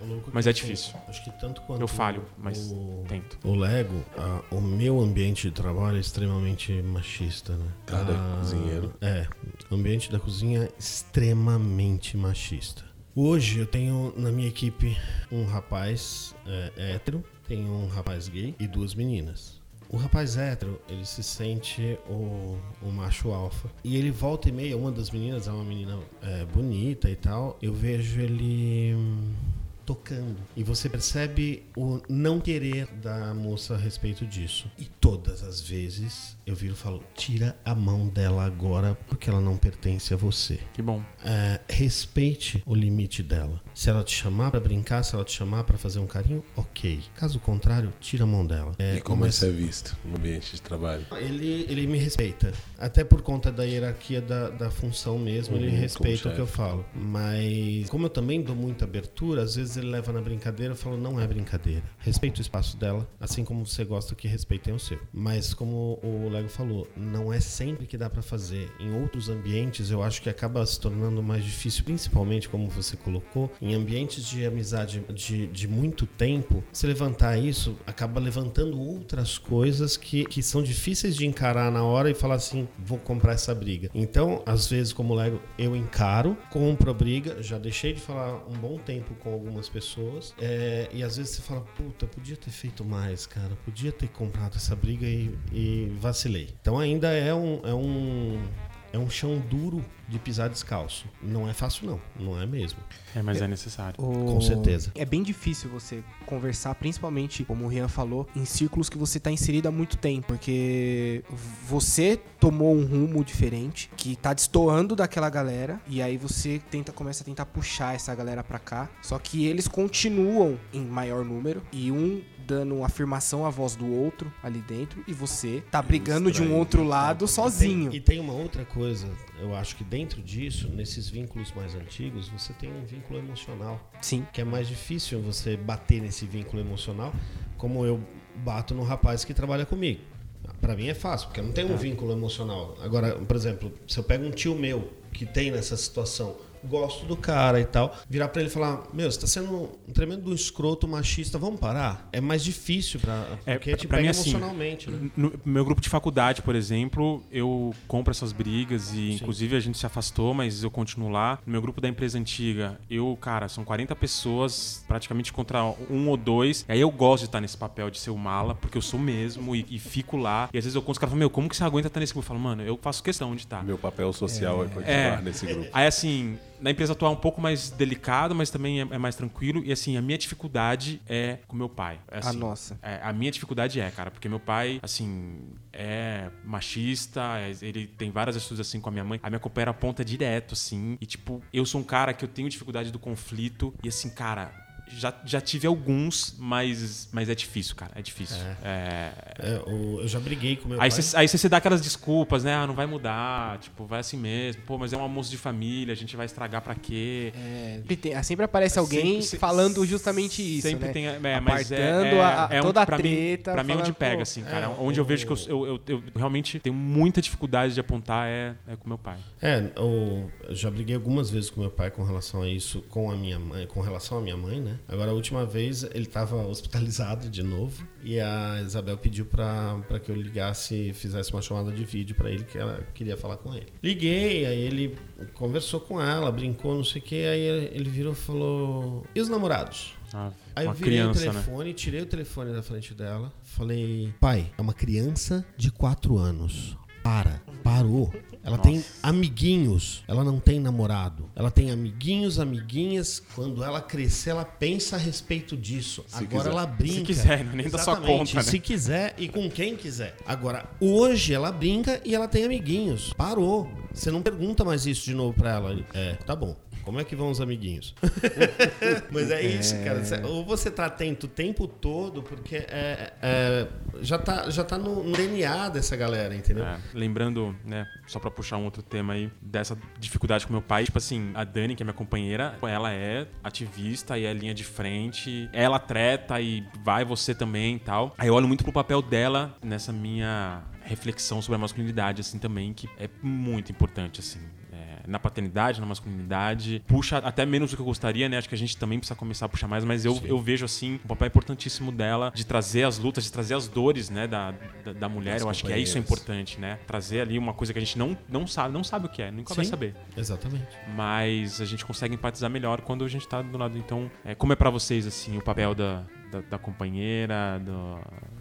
O louco Mas que é tem- difícil. Acho que tanto quanto Eu falho, mas o, tento. o Lego, a- o meu ambiente de trabalho é extremamente machista, né? Cada Ah, cozinheiro. É, o ambiente da cozinha é extremamente machista. Hoje eu tenho na minha equipe um rapaz é, hétero, tenho um rapaz gay e duas meninas. O rapaz hétero, ele se sente o, o macho alfa. E ele volta e meia, uma das meninas é uma menina é, bonita e tal, eu vejo ele hum, tocando. E você percebe o não querer da moça a respeito disso. E todas as vezes eu viro e falo: tira a mão dela agora, porque ela não pertence a você. Que bom. É, respeite o limite dela. Se ela te chamar pra brincar, se ela te chamar pra fazer um carinho, ok. Caso contrário, tira a mão dela. É, E como mas- isso é visto no ambiente de trabalho? ele, ele me respeita. Até por conta da hierarquia da, da função mesmo, ele Uhum, respeita como o que eu falo. Mas, como eu também dou muita abertura, às vezes ele leva na brincadeira e fala: não é brincadeira. Respeita o espaço dela, assim como você gosta que respeitem o seu. Mas, como o Lego falou, não é sempre que dá pra fazer. Em outros ambientes, eu acho que acaba se tornando mais difícil, principalmente como você colocou, em ambientes de amizade de, de muito tempo, se levantar isso acaba levantando outras coisas que, que são difíceis de encarar na hora e falar assim, vou comprar essa briga. Então, às vezes, como Lego, eu encaro, compro a briga, já deixei de falar um bom tempo com algumas pessoas, é, e às vezes você fala, puta, podia ter feito mais, cara, podia ter comprado essa briga e, e vacilei. Então ainda é um, é um é um chão duro de pisar descalço. Não é fácil não, não é mesmo. É, mas é necessário. O- Com certeza. É bem difícil você conversar, principalmente, como o Rian falou, em círculos que você tá inserido há muito tempo. Porque você tomou um rumo diferente, que tá destoando daquela galera, e aí você tenta, começa a tentar puxar essa galera pra cá. Só que eles continuam em maior número, e um dando uma afirmação à voz do outro ali dentro, e você tá brigando de um outro lado sozinho. E tem, e tem uma outra coisa, eu acho que dentro disso, nesses vínculos mais antigos, você tem um vínculo emocional. Sim. que é mais difícil você bater nesse vínculo emocional, como eu bato no rapaz que trabalha comigo. Pra mim é fácil, porque eu não tenho um vínculo emocional. Agora, por exemplo, se eu pego um tio meu que tem nessa situação, gosto do cara e tal, virar pra ele e falar: Meu, você tá sendo um tremendo escroto machista, vamos parar? É mais difícil, pra, É, porque pra- te pra pega mim, assim, emocionalmente. Né? No meu grupo de faculdade, por exemplo, eu compro essas brigas e, inclusive, a gente se afastou, mas eu continuo lá. No meu grupo da empresa antiga, eu, cara, são 40 pessoas, praticamente contra um ou dois. E aí eu gosto de estar nesse papel de ser o mala, porque eu sou mesmo e, e fico lá. E às vezes eu conto os caras falam, meu, como que você aguenta estar nesse grupo? Eu falo, mano, eu faço questão de estar. Meu papel social é, continuar É. nesse grupo. Aí, assim, na empresa atual é um pouco mais delicado, mas também é, é mais tranquilo. E, assim, a minha dificuldade é com meu pai. É, A assim, nossa. é, a minha dificuldade é, cara, porque meu pai, assim, é machista, é- ele tem várias atitudes assim com a minha mãe. A minha coopera aponta direto, assim. E, tipo, eu sou um cara que eu tenho dificuldade do conflito. E, assim, cara. Já, já tive alguns, mas, mas é difícil, cara. É difícil. É. É, o- eu já briguei com meu Aí pai. você aí você se dá aquelas desculpas, né? Ah, não vai mudar, tipo, vai assim mesmo. Pô, mas é um almoço de família, a gente vai estragar pra quê? É, sempre, tem- sempre aparece alguém Sempre- falando justamente isso, Sempre né? tem. É, mas é, é, a- a- é um- toda a pra mim- treta, Pra mim é onde pega, assim, cara. é, onde eu vejo que eu, eu, eu- eu realmente tenho muita dificuldade de apontar é, é com meu pai. É, eu já briguei algumas vezes com meu pai com relação a isso, com a minha mãe, com relação à minha mãe, né? Agora a última vez ele estava *laughs* hospitalizado de novo e a Isabel pediu pra pra que eu ligasse e fizesse uma chamada de vídeo pra ele que ela queria falar com ele. Liguei, aí ele conversou com ela, brincou, não sei o que, aí ele virou e falou: "E os namorados?" Ah, Aí eu virei criança, o né? telefone, tirei o telefone da frente dela, falei: Pai, é uma criança de 4 anos. Para, parou. Ela tem amiguinhos, ela não tem namorado. Ela tem amiguinhos, amiguinhas. Quando ela crescer, ela pensa a respeito disso. Se Agora quiser. ela brinca. Se quiser, nem da sua conta, né? Se quiser e com quem quiser. Agora, hoje ela brinca e ela tem amiguinhos. Parou. Você não pergunta mais isso de novo pra ela. É, tá bom. Como é que vão os amiguinhos? *laughs* Mas é isso, cara. Cê- Ou você tá atento o tempo todo, porque é, é, já tá, já tá no, no DNA dessa galera, entendeu? É, lembrando, né, só pra puxar um outro tema aí, dessa dificuldade com meu pai, tipo assim, a Dani, que é minha companheira, ela é ativista e é linha de frente, ela treta e vai você também e tal. Aí eu olho muito pro papel dela nessa minha reflexão sobre a masculinidade, assim, também, que é muito importante, assim. Na paternidade, na masculinidade, puxa até menos do que eu gostaria, né? Acho que a gente também precisa começar a puxar mais, mas eu, eu vejo, assim, um papel importantíssimo dela de trazer as lutas, de trazer as dores, né, da, da, da mulher. Eu acho que é isso é importante, né? Trazer ali uma coisa que a gente não, não sabe, não sabe o que é, nunca vai Sim. saber. Exatamente. Mas a gente consegue empatizar melhor quando a gente tá do lado. Então, é, como é pra vocês, assim, o papel da, da, da companheira, do,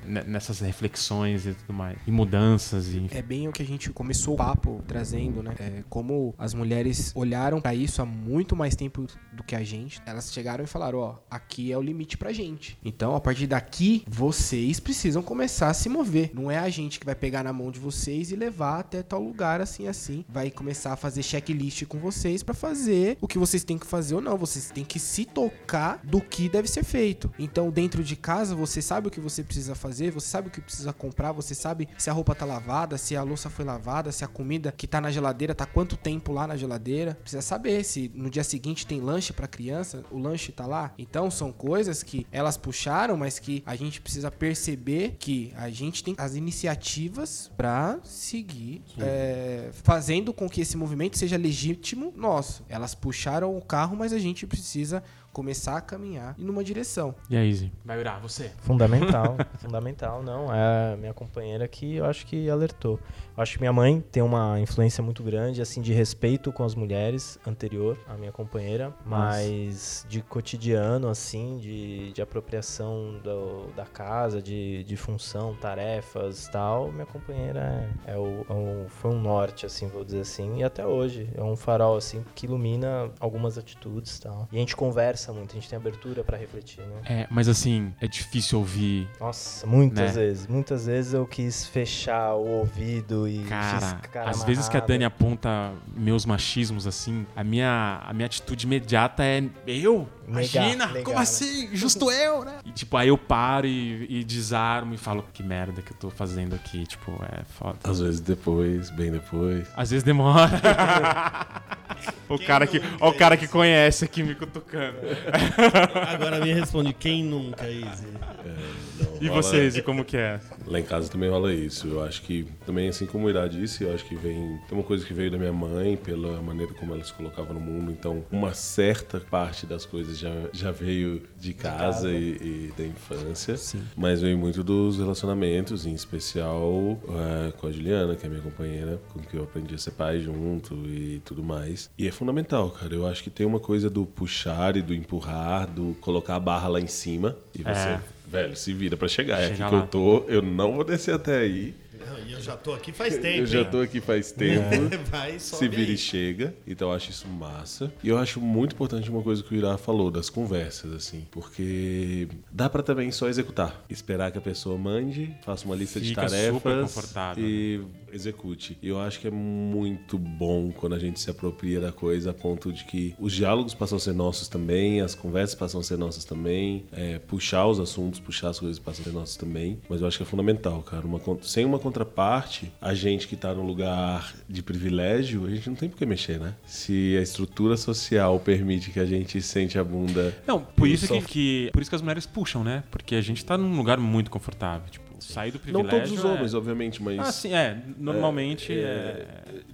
ne- nessas reflexões e tudo mais, e mudanças, e. É bem o que a gente começou o papo trazendo, né? É, como as mulheres olharam pra isso há muito mais tempo do que a gente. Elas chegaram e falaram: ó, aqui é o limite pra gente. Então, a partir daqui, vocês precisam começar a se mover. Não é a gente que vai pegar na mão de vocês e levar até tal lugar assim assim. Vai começar a fazer checklist com vocês pra fazer o que vocês têm que fazer ou não. Vocês têm que se tocar do que deve ser feito. Então, dentro de casa, você sabe o que você precisa fazer, você sabe o que precisa comprar, você sabe se a roupa tá lavada, se a louça foi lavada, se a comida que tá na geladeira tá quanto tempo lá na geladeira. Precisa saber se no dia seguinte tem lanche pra criança, o lanche tá lá. Então, são coisas que elas puxaram, mas que a gente precisa perceber que a gente tem as iniciativas pra seguir é, fazendo com que esse movimento seja legítimo nosso. Elas puxaram o carro, mas a gente precisa começar a caminhar em uma direção. E aí, Vai virar, você. Fundamental, *laughs* fundamental, não. É a minha companheira que eu acho que alertou. Eu acho que minha mãe tem uma influência muito grande, assim, de respeito com as mulheres, anterior à minha companheira, mas de cotidiano, assim, de, de apropriação do- da casa, de, de função, tarefas tal, minha companheira é, é o, é o- foi um norte, assim, vou dizer assim, e até hoje é um farol, assim, que ilumina algumas atitudes tal. E a gente conversa muito, a gente tem abertura pra refletir, né? É, mas assim, é difícil ouvir. Nossa, muitas Né? vezes. Muitas vezes eu quis fechar o ouvido e Cara, fiz cara às vezes que a. Dani aponta meus machismos, assim, a minha, a minha atitude imediata é eu? Imagina? negar, como né? assim? Justo eu, né? E tipo, aí eu paro e, e desarmo e falo, que merda que eu tô fazendo aqui. Tipo, é foda. Às vezes depois, bem depois. Às vezes demora. *laughs* o cara que, ó, o cara que conhece aqui me cutucando. Agora me responde, quem nunca, Izzy? Não, E rola- vocês, e como que é? Lá em casa também rola isso. Eu acho que, também assim como o Irá disse, eu acho que vem. Tem uma coisa que veio da minha mãe, pela maneira como ela se colocava no mundo. Então, uma certa parte das coisas já, já veio de casa, casa. E, e da infância. Sim. Mas veio muito dos relacionamentos, em especial é, com a Juliana, que é minha companheira, com que eu aprendi a ser pai junto e tudo mais. E é fundamental, cara. Eu acho que tem uma coisa do puxar e do empurrar, do colocar a barra lá em cima e você. É. Velho, se vira pra chegar. É aqui Chega que lá. eu tô, eu não vou descer até aí. E eu já tô aqui faz tempo. eu já tô aqui faz tempo. *laughs* Vai, sobe Se vira aí. e chega. Então eu acho isso massa. E eu acho muito importante uma coisa que o Irá falou, das conversas, assim. Porque dá pra também só executar. Esperar que a pessoa mande, faça uma lista de Fica super tarefas. confortável, né? Execute. E eu acho que é muito bom quando a gente se apropria da coisa a ponto de que os diálogos passam a ser nossos também, as conversas passam a ser nossas também, é, puxar os assuntos, puxar as coisas passam a ser nossas também. Mas eu acho que é fundamental, cara. Uma, sem uma contraparte, a gente que tá no lugar de privilégio, a gente não tem por que mexer, né? Se a estrutura social permite que a gente sente a bunda. Não, por isso que, que, por isso que as mulheres puxam, né? Porque a gente tá num lugar muito confortável. Tipo, sair do privilégio. Não todos os é... homens, obviamente, mas. Ah, sim, é. Normalmente. É, é...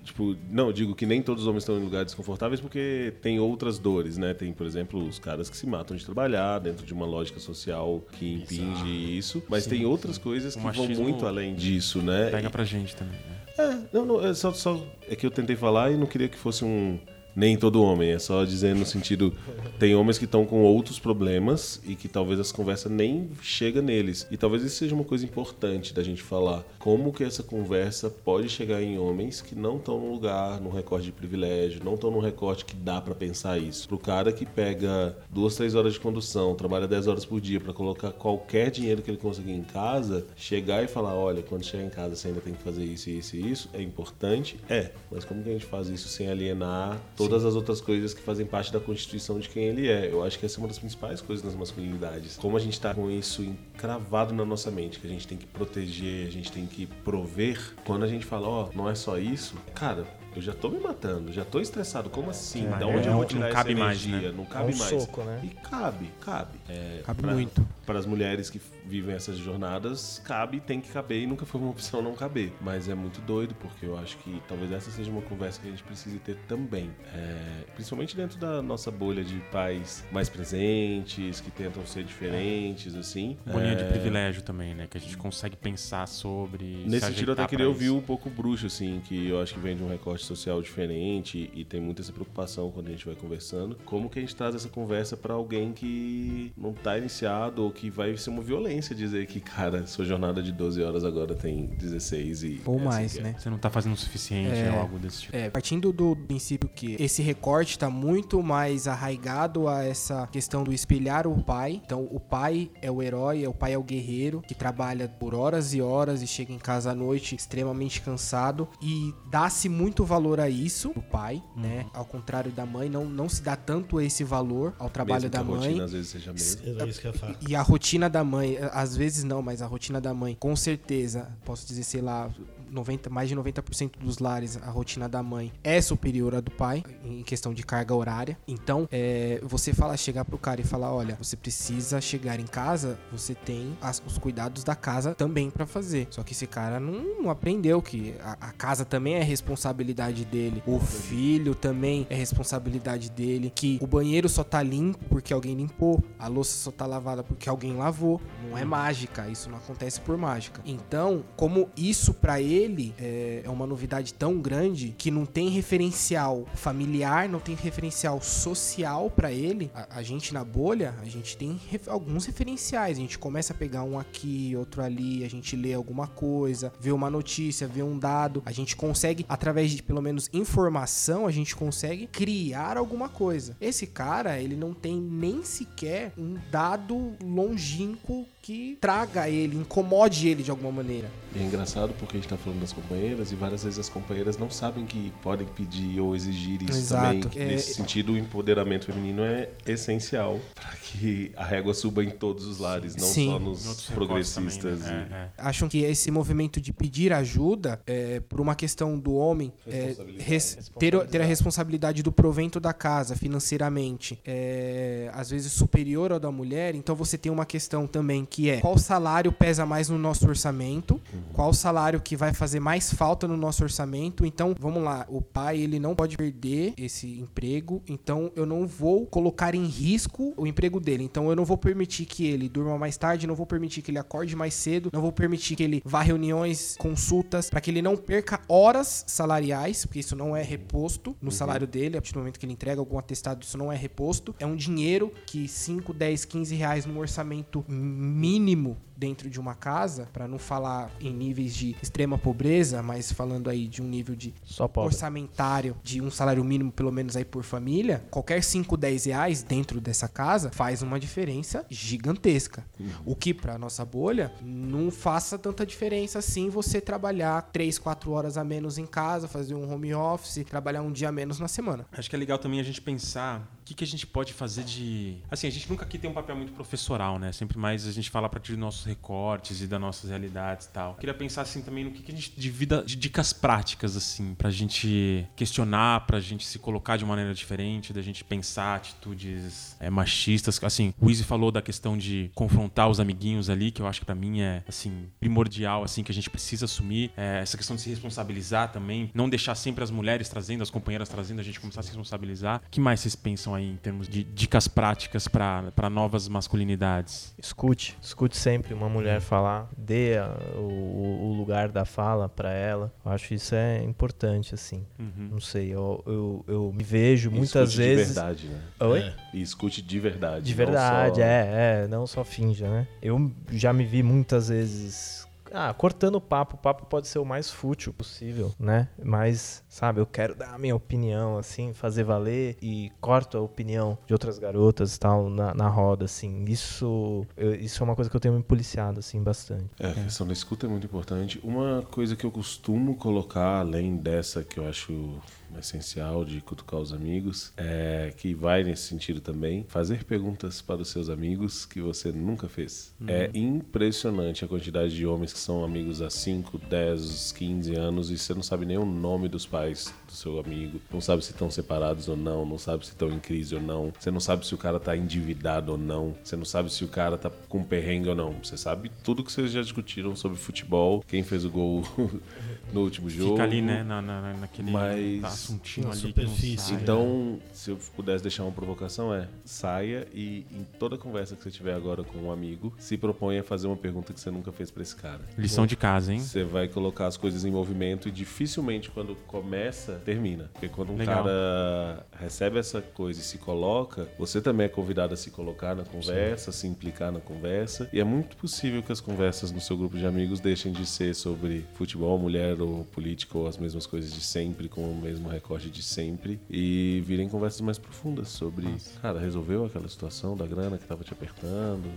Tipo, não, digo que nem todos os homens estão em lugares desconfortáveis porque tem outras dores, né? Tem, por exemplo, os caras que se matam de trabalhar dentro de uma lógica social que impinge isso. Mas sim, tem outras sim. coisas que vão muito além disso, né? Pega pra gente também, né? É, não, não, é só, só é que eu tentei falar e não queria que fosse um nem todo homem, é só dizendo no sentido tem homens que estão com outros problemas e que talvez essa conversa nem chega neles. E talvez isso seja uma coisa importante da gente falar, como que essa conversa pode chegar em homens que não estão num lugar, num recorte de privilégio, não estão num recorte que dá para pensar isso. Pro cara que pega duas, três horas de condução, trabalha dez horas por dia para colocar qualquer dinheiro que ele conseguir em casa, chegar e falar, olha, quando chegar em casa você ainda tem que fazer isso, isso e isso, é importante? É. Mas como que a gente faz isso sem alienar todo todas Sim. as outras coisas que fazem parte da constituição de quem ele é. Eu acho que essa é uma das principais coisas nas masculinidades. Como a gente tá com isso encravado na nossa mente, que a gente tem que proteger, a gente tem que prover. Quando a gente fala, ó, oh, não é só isso, cara, eu já tô me matando, já tô estressado. Como assim? É, da onde é, eu vou tirar não cabe essa energia? Mais, né? Não cabe é um mais. Soco, né? E cabe, cabe. É, cabe pra, muito. Para as mulheres que vivem essas jornadas, cabe, tem que caber e nunca foi uma opção não caber. Mas é muito doido, porque eu acho que talvez essa seja uma conversa que a gente precise ter também. É, principalmente dentro da nossa bolha de pais mais presentes, que tentam ser diferentes, assim. Bolinha de é, privilégio também, né? Que a gente consegue pensar sobre. Nesse sentido, eu até queria ouvir um pouco bruxo, assim, que eu acho que vem de um recorte social diferente e tem muita essa preocupação quando a gente vai conversando. Como que a gente traz essa conversa para alguém que não tá iniciado ou que vai ser uma violência dizer que, cara, sua jornada de 12 horas agora tem 16 e. Ou é mais, assim né? Você não tá fazendo o suficiente é, ou algo desse tipo. É, partindo do princípio que esse recorte tá muito mais arraigado a essa questão do espelhar o pai. Então, o pai é o herói, é o pai é o guerreiro que trabalha por horas e horas e chega em casa à noite extremamente cansado e dá-se muito valor a isso, o pai, uhum. né? Ao contrário da mãe, não, não se dá tanto esse valor ao trabalho Mesmo da mãe. A rotina às vezes seja mesmo. isso que eu falo. E a rotina da mãe, às vezes não, mas a rotina da mãe, com certeza, posso dizer, sei lá, 90, mais de 90% dos lares, a rotina da mãe é superior à do pai, em questão de carga horária. Então, é, você fala, chegar pro cara e falar: olha, você precisa chegar em casa, você tem as, os cuidados da casa também para fazer. Só que esse cara não, não aprendeu que a, a, casa também é responsabilidade dele, o filho também é responsabilidade dele, que o banheiro só tá limpo porque alguém limpou, a louça só tá lavada porque alguém lavou. Não é mágica, isso não acontece por mágica. Então, como isso para ele ele é, é uma novidade tão grande que não tem referencial familiar, não tem referencial social para ele. A, a, gente na bolha, a gente tem ref, alguns referenciais. A gente começa a pegar um aqui, outro ali, a gente lê alguma coisa, vê uma notícia, vê um dado. A gente consegue, através de pelo menos informação, a gente consegue criar alguma coisa. Esse cara, ele não tem nem sequer um dado longínquo que traga ele, incomode ele de alguma maneira. É engraçado porque a gente tá falando das companheiras e várias vezes as companheiras não sabem que podem pedir ou exigir isso Exato. também. É... Nesse sentido, o empoderamento feminino é essencial para que a régua suba em todos os lares, não Sim. só nos progressistas. Também, né? e... é, é. Acham que esse movimento de pedir ajuda é, por uma questão do homem é, res... ter, ter a responsabilidade do provento da casa financeiramente, é, às vezes superior ao da mulher, então você tem uma questão também que é qual salário pesa mais no nosso orçamento, uhum. qual salário que vai fazer mais falta no nosso orçamento. Então, vamos lá, o pai ele não pode perder esse emprego, então eu não vou colocar em risco o emprego dele. Então eu não vou permitir que ele durma mais tarde, não vou permitir que ele acorde mais cedo, não vou permitir que ele vá reuniões, consultas, para que ele não perca horas salariais, porque isso não é reposto no uhum. salário dele, a partir do momento que ele entrega algum atestado, isso não é reposto. É um dinheiro que 5, 10, 15 reais no orçamento mínimo mínimo dentro de uma casa, para não falar em níveis de extrema pobreza, mas falando aí de um nível de orçamentário de um salário mínimo, pelo menos aí por família, qualquer 5, 10 reais dentro dessa casa faz uma diferença gigantesca. O que pra nossa bolha não faça tanta diferença assim você trabalhar 3, 4 horas a menos em casa, fazer um home office, trabalhar um dia a menos na semana. Acho que é legal também a gente pensar o que, que a gente pode fazer de. Assim, a gente nunca aqui tem um papel muito professoral, né? Sempre mais a gente fala a partir dos nossos recortes e das nossas realidades e tal. Queria pensar assim também no que, que a gente de vida, de dicas práticas, assim, pra gente questionar, pra gente se colocar de maneira diferente, da gente pensar atitudes é, machistas. Assim, o Izzy falou da questão de confrontar os amiguinhos ali, que eu acho que pra mim é, assim, primordial, assim, que a gente precisa assumir. É, essa questão de se responsabilizar também, não deixar sempre as mulheres trazendo, as companheiras trazendo, a gente começar a se responsabilizar. O que mais vocês pensam aí em termos de dicas práticas pra novas masculinidades? Escute, escute sempre uma mulher falar, dê a- o, o lugar da fala pra ela. Eu acho isso é importante, assim. Uhum. Não sei, eu, eu, eu me vejo E muitas escute vezes. De verdade, né? Oi? É. E escute de verdade. De verdade, só- é, é, não só finja, né? Eu já me vi muitas vezes. Ah, cortando o papo, o papo pode ser o mais fútil possível, né? Mas, sabe, eu quero dar a minha opinião, assim, fazer valer e corto a opinião de outras garotas e tal na, na roda, assim. Isso, eu- isso é uma coisa que eu tenho me policiado, assim, bastante. É, a questão da escuta é muito importante. Uma coisa que eu costumo colocar, além dessa que eu acho essencial de cutucar os amigos, é que vai nesse sentido também, fazer perguntas para os seus amigos que você nunca fez. É impressionante a quantidade de homens que são amigos há 5, 10, 15 anos e você não sabe nem o nome dos pais do seu amigo, não sabe se estão separados ou não, não sabe se estão em crise ou não, você não sabe se o cara tá endividado ou não, você não sabe se o cara tá com perrengue ou não. Você sabe tudo que vocês já discutiram sobre futebol, quem fez o gol *laughs* no último jogo. Fica ali, né, na, na, naquele Mas- assuntinho Na ali. superfície. Então, se eu pudesse deixar uma provocação é, saia e em toda conversa que você tiver agora com um amigo, se proponha a fazer uma pergunta que você nunca fez pra esse cara. Lição de casa, hein? Você vai colocar as coisas em movimento e dificilmente quando começa, termina. Porque quando um Legal. cara recebe essa coisa e se coloca, você também é convidado a se colocar na conversa, se implicar na conversa. E é muito possível que as conversas no seu grupo de amigos deixem de ser sobre futebol, mulher ou política ou as mesmas coisas de sempre, com o mesmo recorte de sempre. E virem conversas mais profundas sobre, cara, resolveu aquela situação da grana que tava te apertando.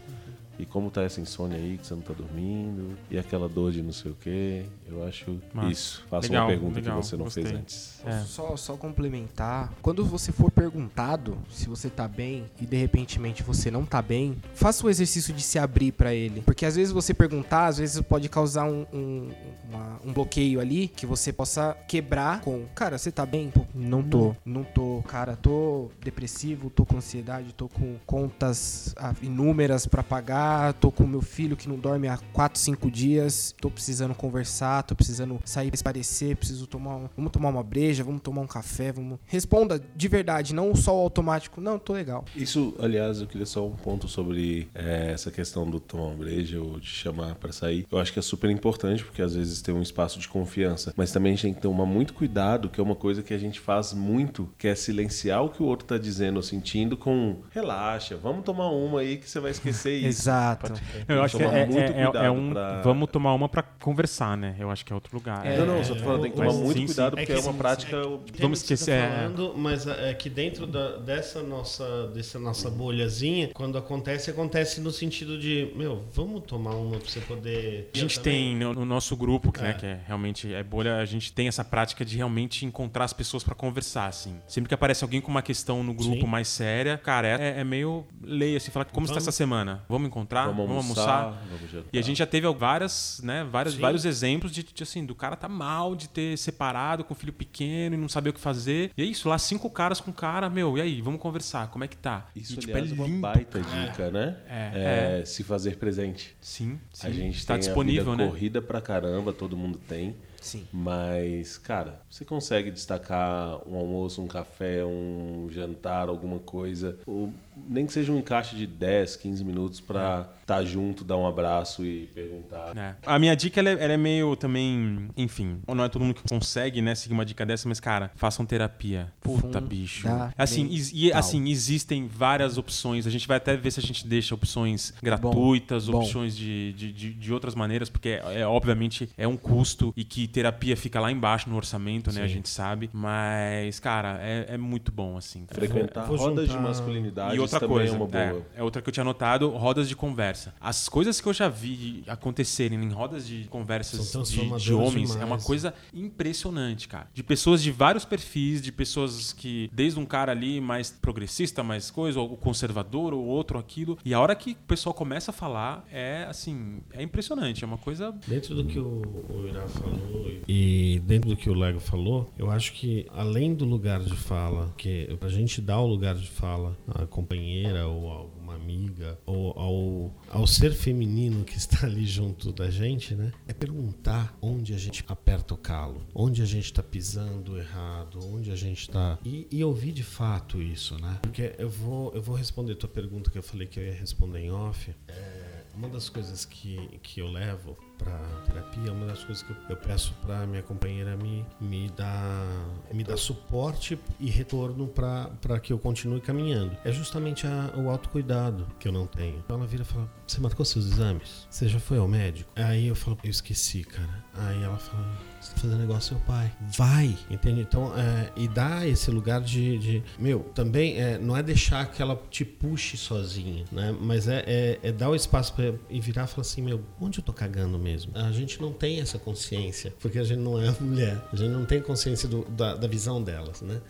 E como tá essa insônia aí que você não tá dormindo? E aquela dor de não sei o quê? Eu acho Massa. isso. Faça Legal, uma pergunta legal, que você não gostei. fez antes. É. Só, só complementar. Quando você for perguntado se você tá bem e de repentemente você não tá bem, faça o exercício de se abrir pra ele. Porque às vezes você perguntar, às vezes pode causar um, um, uma- um bloqueio ali que você possa quebrar com, cara, você tá bem? Pô, não tô, não tô, cara, tô depressivo, tô com ansiedade, tô com contas inúmeras pra pagar, tô com meu filho que não dorme há 4, 5 dias, tô precisando conversar, tô precisando sair pra esparecer, preciso tomar, um- vamos tomar uma breja, vamos tomar um café, vamos. Responda de verdade, não só o automático, não, tô legal. Isso, aliás, eu queria só um ponto sobre é, essa questão do tomar uma breja ou de chamar pra sair. Eu acho que é super importante, porque às vezes tem um espaço de confiança. Mas também a gente tem que tomar muito cuidado, que é uma coisa que a gente faz muito, que é silenciar o que o outro tá dizendo ou sentindo com relaxa, vamos tomar uma aí que você vai esquecer *laughs* isso. Exato. Eu acho que é, muito é- é- cuidado é um. pra- Vamos tomar uma pra conversar, né? Eu acho que é outro lugar. É, Não, não, só tô falando, tem que tomar mas muito sim, cuidado, sim. porque É é, uma sim, prática. Vamos o que você esquecer, tá é. falando, mas é que dentro da- dessa nossa dessa nossa bolhazinha, quando acontece, acontece no sentido de, meu, vamos tomar uma pra você poder. A gente Eu tem no, no nosso grupo, que, né, É. que é realmente é bolha, a gente tem essa prática de realmente encontrar as pessoas pra conversar, assim. Sempre que aparece alguém com uma questão no grupo Sim. mais séria, cara, é, é meio lei, assim, falar como está Vamos. essa semana? Vamos encontrar? Vamos almoçar, vamos jantar. E a gente já teve várias, né, vários, Sim. vários exemplos de, de, assim, do cara tá mal de ter separado com o filho pequeno e não saber o que fazer. E é isso, lá cinco caras com o cara, meu, e aí, vamos conversar, como é que tá? Isso, e, tipo, aliás, é uma baita cara. dica, né? É, É, Se fazer presente. Sim, sim. A gente está tem disponível, né? corrida pra caramba, todo mundo tem. Sim. Mas, cara, você consegue destacar um almoço, um café, um jantar, alguma coisa, ou nem que seja um encaixe de 10, 15 minutos pra estar junto, dar um abraço e perguntar. É. A minha dica ela é, ela é meio também, enfim, não é todo mundo que consegue, né, seguir uma dica dessa, mas cara, façam terapia. Puta, bicho. Assim, e, assim, existem várias opções. A gente vai até ver se a gente deixa opções gratuitas, bom. opções de, de, de, de outras maneiras, porque é, é, obviamente é um custo e que terapia fica lá embaixo no orçamento, né? A Sim. gente sabe. Mas, cara, é, é muito bom, assim. Frequentar rodas de juntar- masculinidade E outra também coisa, é uma boa. é, é outra que eu tinha notado, rodas de conversa. As coisas que eu já vi acontecerem em rodas de conversas de, de homens é demais. uma coisa impressionante, cara. De pessoas de vários perfis, de pessoas que, desde um cara ali mais progressista, mais coisa, ou conservador, ou outro, aquilo. E a hora que o pessoal começa a falar, é assim, é impressionante. É uma coisa. Dentro do que o, o Irá falou e dentro do que o Lego falou, eu acho que além do lugar de fala, que a gente dá o lugar de fala à companheira ou alguma amiga ou ao, ao ser feminino que está ali junto da gente, né? É perguntar onde a gente aperta o calo, onde a gente está pisando errado, onde a gente está e, e ouvir de fato isso, né? Porque eu vou eu vou responder tua pergunta que eu falei que eu ia responder em off. É, uma das coisas que, que eu levo para terapia, uma das coisas que eu, peço para minha companheira me, me dar me dar suporte e retorno para que eu continue caminhando. É justamente a, o autocuidado que eu não tenho. Ela vira e fala: Você marcou seus exames? Você já foi ao médico? Aí eu falo: Eu esqueci, cara. Aí ela fala: Você tá fazendo negócio com seu pai. Vai! Entende? Então, é, e dá esse lugar de. de- meu, também é, não é deixar que ela te puxe sozinha, né? Mas é, é, é dar o espaço para e virar e falar assim: Meu, onde eu tô cagando mesmo? A gente não tem essa consciência, porque a gente não é mulher. A gente não tem consciência do- da, da visão delas, né?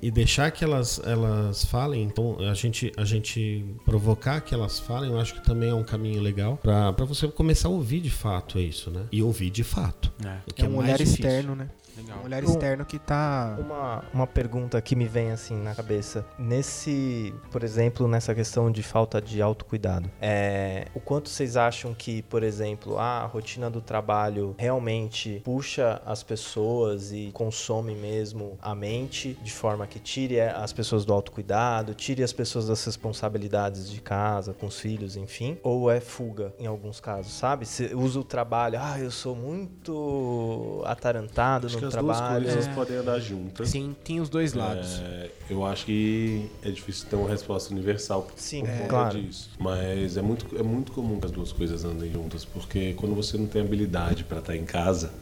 E deixar que elas, elas falem, então a gente, a gente provocar que elas falem, eu acho que também é um caminho legal para você começar a ouvir de fato isso, né? E ouvir de fato. É, o que É um mais olhar difícil. externo, né? Legal. Um olhar externo que tá. Uma, uma pergunta que me vem assim na cabeça. Nesse, por exemplo, nessa questão de falta de autocuidado, é, o quanto vocês acham que, por exemplo, a rotina do trabalho realmente puxa as pessoas e consome mesmo a mente de forma que tire as pessoas do autocuidado, tire as pessoas das responsabilidades de casa, com os filhos, enfim? Ou é fuga em alguns casos, sabe? Você usa o trabalho, ah, eu sou muito atarantado Acho no as trabalho. duas coisas podem andar juntas. Sim, tem os dois lados. É, eu acho que é difícil ter uma resposta universal Sim, por é, conta claro. disso. Mas é muito, é muito comum que as duas coisas andem juntas, porque quando você não tem habilidade para estar em casa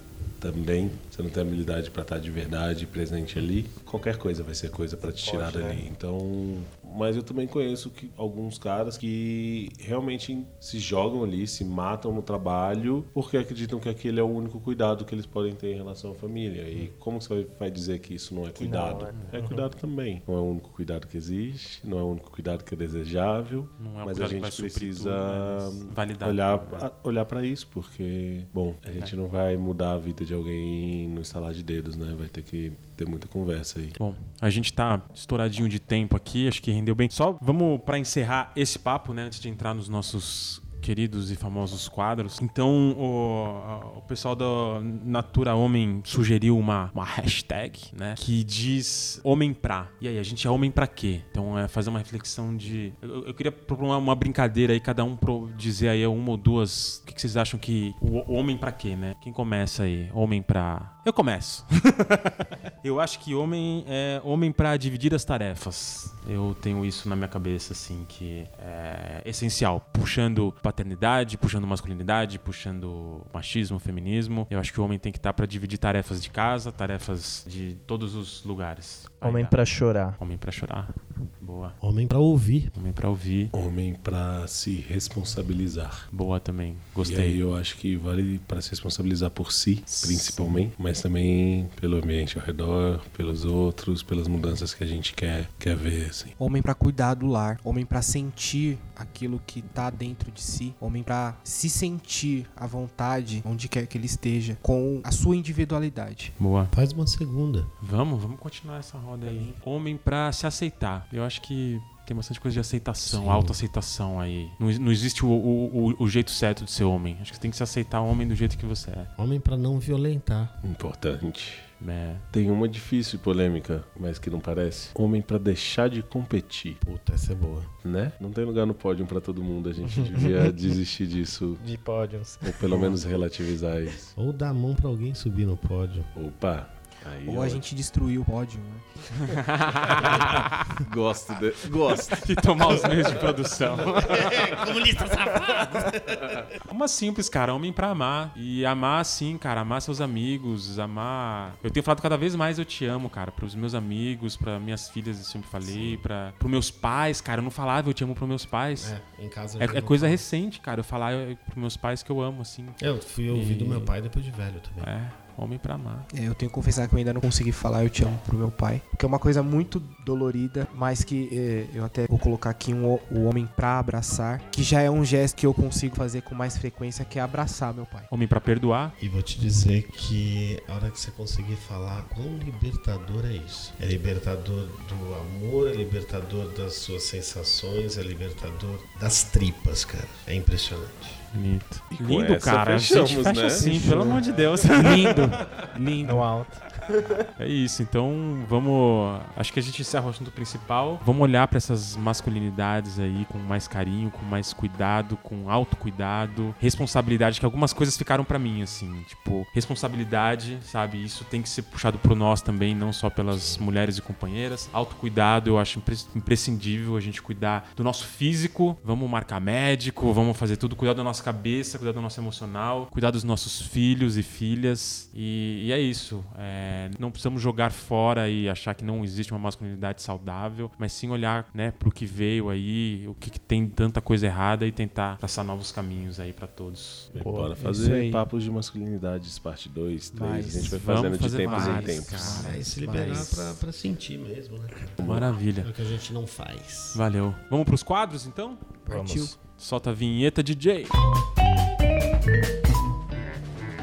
também, você não tem habilidade para estar de verdade presente ali, qualquer coisa vai ser coisa para te tirar Pode, dali. né? Então, mas eu também conheço que, alguns caras que realmente se jogam ali, se matam no trabalho, porque acreditam que aquele é o único cuidado que eles podem ter em relação à família. E como você vai, dizer que isso não é Que não, cuidado? né? É cuidado também. Não é o único cuidado que existe, não é o único cuidado que é desejável, Não é mas cuidado a gente precisa tudo, validar olhar, né? olhar para isso, porque, bom, a gente não vai mudar a vida de alguém no estalar de dedos, né? Vai ter que ter muita conversa aí. Bom, a gente tá estouradinho de tempo aqui, acho que rendeu bem. Só vamos para encerrar esse papo, né, antes de entrar nos nossos queridos e famosos quadros. Então, o, o pessoal da Natura Homem sugeriu uma, uma hashtag, né, que diz homem pra. E aí, a gente é homem pra quê? Então, é fazer uma reflexão de... Eu, eu queria propor uma, brincadeira aí, cada um pro dizer aí uma ou duas... O que, que vocês acham que... O, o homem pra quê, né? Quem começa aí? Homem pra... Eu começo. *laughs* Eu acho que homem é homem pra dividir as tarefas. Eu tenho isso na minha cabeça, assim, que é essencial. Puxando paternidade, puxando masculinidade, puxando machismo, feminismo. Eu acho que o homem tem que estar pra dividir tarefas de casa, tarefas de todos os lugares. Homem dá. pra chorar. Homem pra chorar. Boa. Homem pra ouvir. Homem pra ouvir. Homem para se responsabilizar. Boa também. E aí Gostei. eu acho que vale para se responsabilizar por si, principalmente, mas também pelo ambiente ao redor, pelos outros, pelas mudanças que a gente quer, quer ver, assim. Homem pra cuidar do lar, homem pra sentir aquilo que tá dentro de si, homem para se sentir à vontade onde quer que ele esteja, com a sua individualidade. Boa. Faz uma segunda. Vamos, vamos continuar essa roda aí. Homem pra se aceitar. Eu acho que tem bastante coisa de aceitação, autoaceitação aí. Não, não existe o, o, o- o jeito certo de ser homem. Acho que você tem que se aceitar homem do jeito que você é. Homem pra não violentar. Importante. É. Tem uma difícil e polêmica, mas que não parece. Homem pra deixar de competir, Puta, essa é boa. né? Não tem lugar no pódio pra todo mundo. A gente devia *laughs* desistir disso, De pódios. ou pelo menos relativizar isso. Ou dar a mão pra alguém subir no pódio. Opa, aí Ou a gente destruiu o pódio, né? *laughs* gosto de... gosto. E tomar os meios de produção. *laughs* Comunista safado! Uma simples, cara. Homem pra amar. E amar, sim, cara. Amar seus amigos. Amar. Eu tenho falado cada vez mais eu te amo, cara. Pros meus amigos, pra minhas filhas, eu sempre falei. Pra... Pros meus pais, cara. Eu não falava eu te amo pros meus pais. É, em casa É, é coisa falo. recente, cara. Eu falar eu- pros meus pais que eu amo, assim. Eu fui ouvir do E- meu pai depois de velho também. É, homem pra amar. É, eu tenho que confessar que eu ainda não consegui falar eu te amo pro meu pai. Que é uma coisa muito dolorida, mas que é, eu até vou colocar aqui um, o- homem pra abraçar, que já é um gesto que eu consigo fazer com mais frequência, que é abraçar meu pai. Homem pra perdoar. E vou te dizer que a hora que você conseguir falar quão libertador é isso. É libertador do amor, é libertador das suas sensações, é libertador das tripas, cara. É impressionante. Bonito. E Lindo, cara. a gente fechamos, fecha né? assim, pelo amor de Deus. Lindo, *laughs* lindo. No alto. É isso, então vamos. Acho que a gente encerra o assunto principal. Vamos olhar pra essas masculinidades aí com mais carinho, com mais cuidado, com autocuidado, responsabilidade, que algumas coisas ficaram pra mim, assim. Tipo, responsabilidade, sabe? Isso tem que ser puxado por nós também, não só pelas mulheres e companheiras. Autocuidado, eu acho impres- imprescindível a gente cuidar do nosso físico. Vamos marcar médico, vamos fazer tudo, cuidar da nossa cabeça, cuidar do nosso emocional, cuidar dos nossos filhos e filhas. E, e é isso. É, não precisamos jogar fora e achar que não existe uma masculinidade saudável, mas sim olhar, né, pro que veio aí, o que, que tem tanta coisa errada e tentar traçar novos caminhos aí pra todos. Pô, Bora fazer papos de masculinidades, parte 2, 3. Mas A gente vai fazendo de fazer tempos em tempos. cara. É, e se liberar pra sentir mesmo, né, cara? É Maravilha. o que a gente não faz. Valeu. Vamos pros quadros então? Partiu. Solta a vinheta, DJ.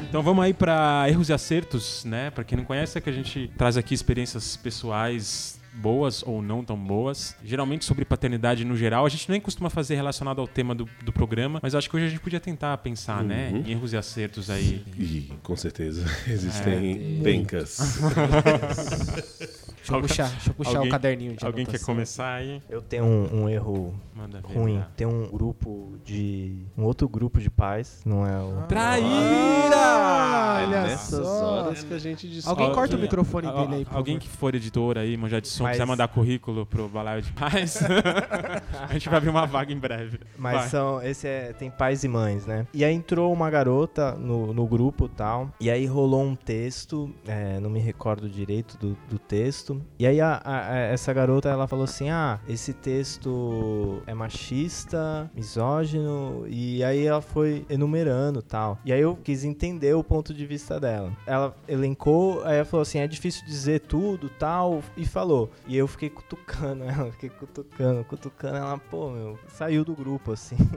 Então vamos aí pra erros e acertos, né? Pra quem não conhece, é que a gente traz aqui experiências pessoais boas ou não tão boas. Geralmente sobre paternidade no geral. A gente nem costuma fazer relacionado ao tema do, do programa, mas acho que hoje a gente podia tentar pensar, né? Uhum. Em erros e acertos aí. E com certeza *laughs* existem É. pencas. *laughs* Deixa eu puxar, deixa eu puxar Alguém- o caderninho de Alguém quer anotação. começar aí? Eu tenho um, um erro Manda ver. ruim. tá? Tem um grupo de. Um outro grupo de pais, não é o. Traíra! Olha Nessas só. horas que a gente discute. Alguém corta o microfone Al- dele aí, por Alguém favor. que for editor aí, manjar de som, Mas- quiser mandar currículo pro Balaio de Paz, *laughs* *laughs* a gente vai abrir uma vaga em breve. Mas Vai. são. Esse é. Tem pais e mães, né? E aí entrou uma garota no, no grupo e tal. E aí rolou um texto. é, não me recordo direito do, do texto. E aí a- a- essa garota ela falou assim: Ah, esse texto é machista, misógino. E aí ela foi enumerando tal. E aí eu quis entender o ponto de vista dela. Ela elencou, aí ela falou assim: é difícil dizer tudo tal. E falou. E eu fiquei cutucando ela, *laughs* fiquei cutucando, cutucando ela, pô, meu, saiu do grupo, assim. *laughs*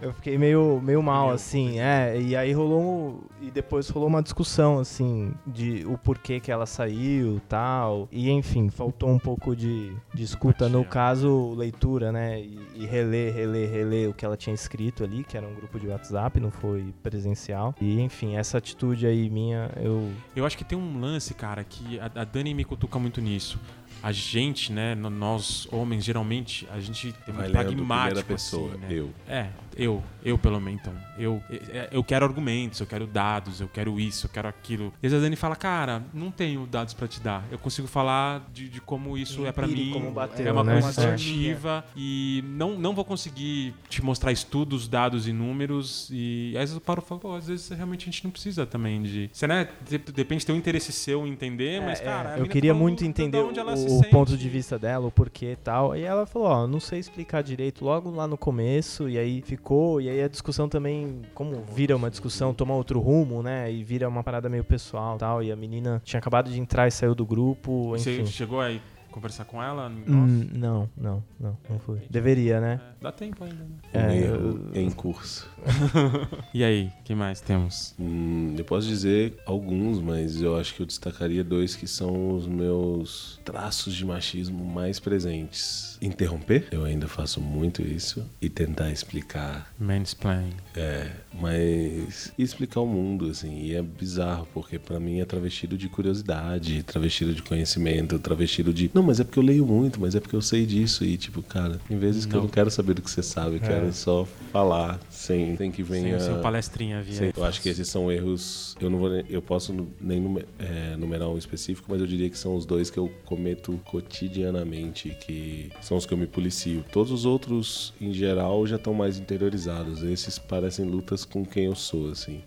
Eu fiquei meio, meio mal, Meio assim, é, e aí rolou, um- e depois rolou uma discussão, assim, de o porquê que ela saiu, tal, e enfim, faltou um pouco de, de escuta, no caso, leitura, né, e, e reler, reler, reler o que ela tinha escrito ali, que era um grupo de WhatsApp, não foi presencial, e enfim, essa atitude aí minha, eu... Eu acho que tem um lance, cara, que a, a Dani me cutuca muito nisso. A gente, né, nós homens, geralmente, a gente é Vai muito pragmático, primeira pessoa. assim, né? Eu. É, eu, eu pelo menos, então. Eu, é, eu quero argumentos, eu quero dados, eu quero isso, eu quero aquilo. E às vezes a Dani fala, cara, não tenho dados pra te dar. Eu consigo falar de, de como isso é pra Empírico, mim. como bateu, é uma né? coisa É. assertiva e não, não vou conseguir te mostrar estudos, dados e números. E às vezes eu paro e falo, pô, às vezes realmente a gente não precisa também de. Você, né? de- Depende ter um interesse seu em entender, mas, É, cara. a é, eu mina queria falou muito de entender onde ela se o, o ponto de vista dela, o porquê e tal. E ela falou, ó, não sei explicar direito logo lá no começo, e aí ficou, e aí a discussão também, como vira uma discussão, toma outro rumo, né? E vira uma parada meio pessoal e tal. E a menina tinha acabado de entrar e saiu do grupo, Você enfim. chegou aí. Conversar com ela? Hum, não, não, não, não fui. Deveria, né? É, dá tempo ainda, né? Um É, erro eu- em curso. *laughs* E aí, o que mais temos? Hum, eu posso dizer alguns, mas eu acho que eu destacaria dois que são os meus traços de machismo mais presentes. Interromper, eu ainda faço muito isso, e tentar explicar Mansplaining. É, mas explicar o mundo, assim, e é bizarro, porque pra mim é travestido de curiosidade, travestido de conhecimento, travestido de. Não, mas é porque eu leio muito, mas é porque eu sei disso. E tipo, cara, em vezes que eu Não. não quero saber do que você sabe, eu quero só falar, sem, sem que venha. Sem, sem palestrinha via. Sim, eu acho que esses são erros. Eu não vou, eu posso nem nume- é, numerar um específico, mas eu diria que são os dois que eu cometo cotidianamente, que são os que eu me policio. Todos os outros, em geral, já estão mais interiorizados. Esses parecem lutas com quem eu sou, assim.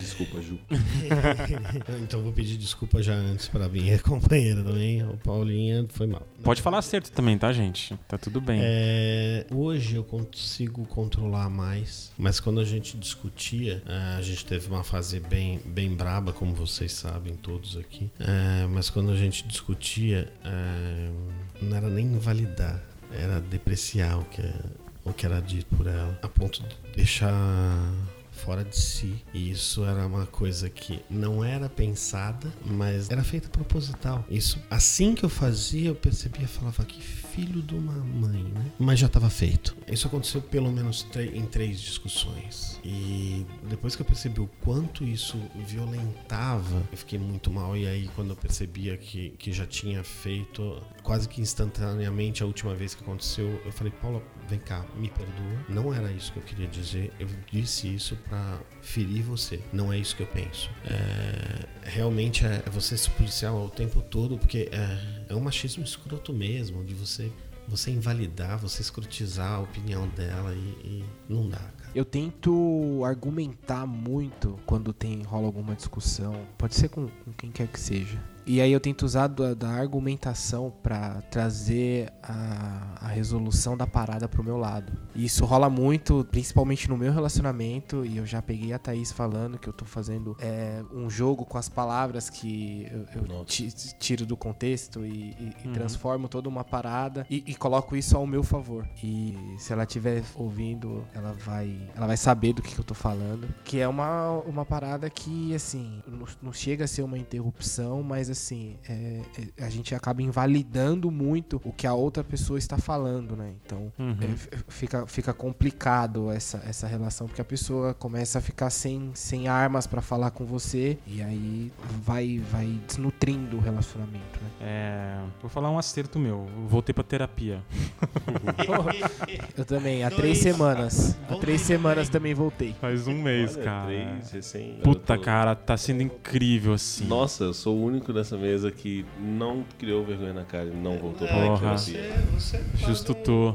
Desculpa, Ju. *laughs* então vou pedir desculpa já antes pra minha companheira também. O Paulinha foi mal. Pode falar certo também, tá, gente? Tá tudo bem. É, hoje eu consigo controlar mais, mas quando a gente discutia, é, a gente teve uma fase bem, bem braba, como vocês sabem, todos aqui. É, mas quando a gente discutia, é, não era nem invalidar, era depreciar o que, o que era dito por ela, a ponto de deixar fora de si. E isso era uma coisa que não era pensada, mas era feita proposital. Isso, assim que eu fazia, eu percebia, falava que filho de uma mãe, né? Mas já estava feito. Isso aconteceu pelo menos em três discussões. E depois que eu percebi o quanto isso violentava, eu fiquei muito mal. E aí, quando eu percebia que, que já tinha feito, quase que instantaneamente, a última vez que aconteceu, eu falei, Paula, vem cá, me perdoa. Não era isso que eu queria dizer. Eu disse isso pra ferir você. Não é isso que eu penso. É, realmente é você se policiar o tempo todo, porque é, é um machismo escroto mesmo, de você você invalidar, você escrotizar a opinião dela e, e não dá. Eu tento argumentar muito quando tem rola alguma discussão, pode ser com, com quem quer que seja. E aí eu tento usar da, da argumentação pra trazer a, a resolução da parada pro meu lado. E isso rola muito, principalmente no meu relacionamento, e eu já peguei a Thaís falando que eu tô fazendo é, um jogo com as palavras que eu, eu tiro do contexto e, e- e Uhum. transformo toda uma parada e, e coloco isso ao meu favor. E se ela estiver ouvindo, ela vai, ela vai saber do que, que eu tô falando. Que é uma, uma parada que, assim, não, não chega a ser uma interrupção, mas assim, é- é- a gente acaba invalidando muito o que a outra pessoa está falando, né? Então, Uhum. é, fica, fica complicado essa, essa relação, porque a pessoa começa a ficar sem, sem armas pra falar com você e aí vai, vai desnutrindo o relacionamento, né? É, vou falar um acerto meu. Eu Voltei pra terapia. *laughs* Eu também, há Dois. três semanas. Há Voltei três semanas também voltei. Faz um mês, Olha, cara. três, recém- Puta, tô- cara, tá sendo incrível assim. Nossa, eu sou o único nessa mesa que não criou vergonha na cara e não voltou pra Porra. terapia. você Justo tô.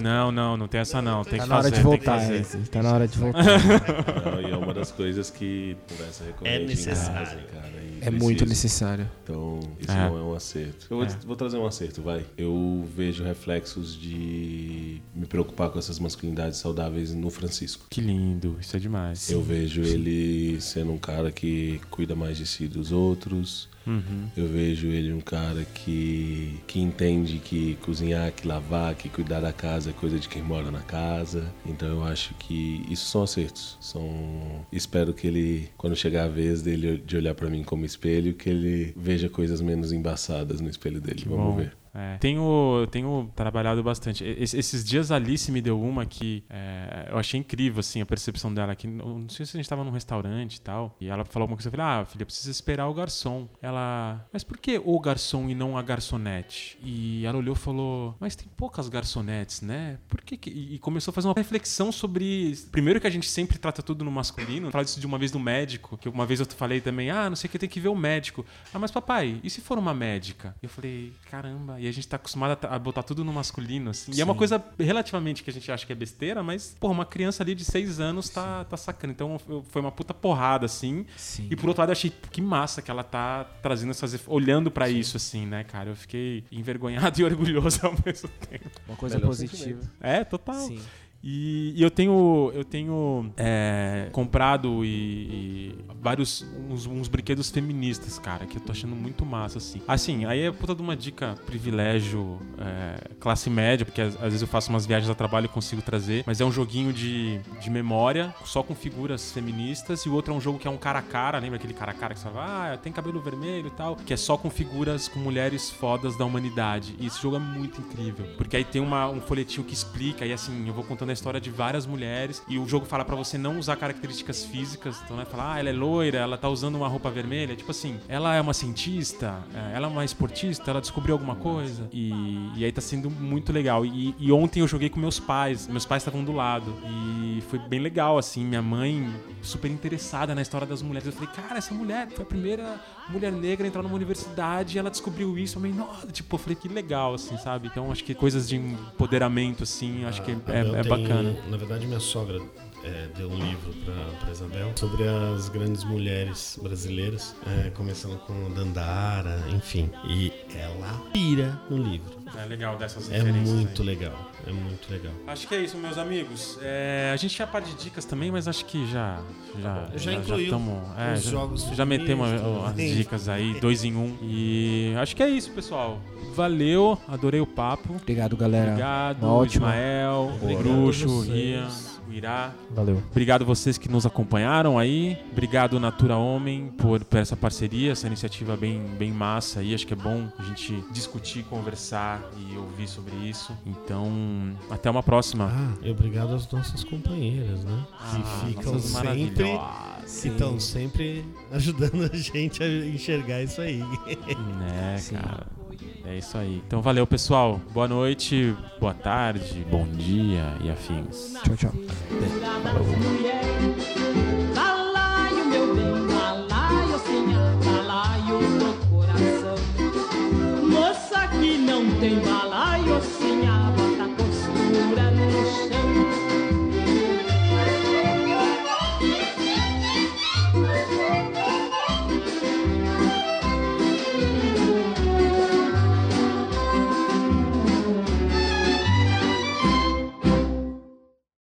Não, não, não tem essa não. Tem Tá que na hora de tem que voltar, fazer. esse. Tá na hora de *laughs* voltar. Não, e é uma das coisas que conversa recorrente necessário. em casa, cara. e É preciso. muito necessário. Então, isso É. não é um acerto. Eu vou, É. vou trazer um acerto, vai. Eu vejo reflexos de me preocupar com essas masculinidades saudáveis no Francisco. Que lindo, isso é demais. Eu vejo ele sendo um cara que cuida mais de si dos outros. Uhum. Eu vejo ele um cara que, que entende que cozinhar, que lavar, que cuidar da casa é coisa de quem mora na casa. Então eu acho que isso são acertos. São espero que ele quando chegar a vez dele de olhar pra mim como espelho, que ele veja coisas menos embaçadas no espelho dele. Que Vamos bom. ver. É. Tenho, tenho trabalhado bastante. Es- Esses dias a Alice me deu uma que é, eu achei incrível, assim, a percepção dela. Que, não sei se a gente tava num restaurante e tal. E ela falou alguma coisa. Eu falei, ah, filha, precisa esperar o garçom. Ela, mas por que o garçom e não a garçonete? E ela olhou e falou, mas tem poucas garçonetes, né? Por que, que... E começou a fazer uma reflexão sobre. Primeiro que a gente sempre trata tudo no masculino. Falar disso de uma vez do médico. Que uma vez eu falei também, ah, não sei o que, tem que ver o médico. Ah, mas papai, e se for uma médica? Eu falei, caramba, e a gente tá acostumado a ta- a botar tudo no masculino, assim. E é uma Sim. coisa relativamente que a gente acha que é besteira, mas, pô, uma criança ali de seis anos tá, tá sacando. Então foi uma puta porrada, assim. Sim. E por outro lado, eu achei que massa que ela tá trazendo essas. olhando pra isso, assim, né, cara? Eu fiquei envergonhado *laughs* e orgulhoso ao mesmo tempo. Uma coisa Melhor positiva. É, total. Sim. E, e eu tenho, eu tenho é, comprado e, e vários uns, uns, brinquedos feministas, cara, que eu tô achando muito massa, assim. Assim, aí é puta de uma dica, privilégio, é, classe média, porque às, às, vezes eu faço umas viagens a trabalho e consigo trazer, mas é um joguinho de, de memória, só com figuras feministas, e o outro é um jogo que é um cara a cara, lembra aquele cara a cara que você fala, ah, tem cabelo vermelho e tal, que é só com figuras com mulheres fodas da humanidade. E esse jogo é muito incrível, porque aí tem uma, um folhetinho que explica, e assim, eu vou contando a história de várias mulheres, e o jogo fala para você não usar características físicas, então, né, falar, ah, ela é loira, ela tá usando uma roupa vermelha, tipo assim, ela é uma cientista, é, ela é uma esportista, ela descobriu alguma coisa, e, e aí tá sendo muito legal. E, e ontem eu joguei com meus pais, meus pais estavam do lado, e foi bem legal, assim, minha mãe super interessada na história das mulheres. Eu falei, cara, essa mulher foi a primeira mulher negra a entrar numa universidade e ela descobriu isso. Eu falei, nossa, tipo, eu falei, que legal, assim, sabe? Então acho que coisas de empoderamento, assim, acho que é, é, é bacana. Na verdade, minha sogra é, deu um livro para Isabel sobre as grandes mulheres brasileiras, é, começando com Dandara, enfim. E ela pira no livro. É legal dessas É muito aí. legal, é muito legal. Acho que é isso, meus amigos. É, a gente tinha par de dicas também, mas acho que já já já, já incluiu já tamo, é, os já, jogos já metemos as dicas aí, dois em um. E acho que é isso, pessoal. Valeu, adorei o papo. Obrigado, galera. Obrigado, Ismael, Bruxo, Rian Irá. Valeu. Obrigado vocês que nos acompanharam aí. Obrigado Natura Homem por, por essa parceria, essa iniciativa bem, bem massa aí. Acho que é bom a gente discutir, conversar e ouvir sobre isso. Então, até uma próxima. Ah, obrigado às nossas companheiras, né? Ah, que ficam sempre que estão sempre ajudando a gente a enxergar isso aí. Né, *laughs* cara. É isso aí. Então valeu, pessoal. Boa noite, boa tarde, bom dia e afins. Tchau, tchau. Moça que não tem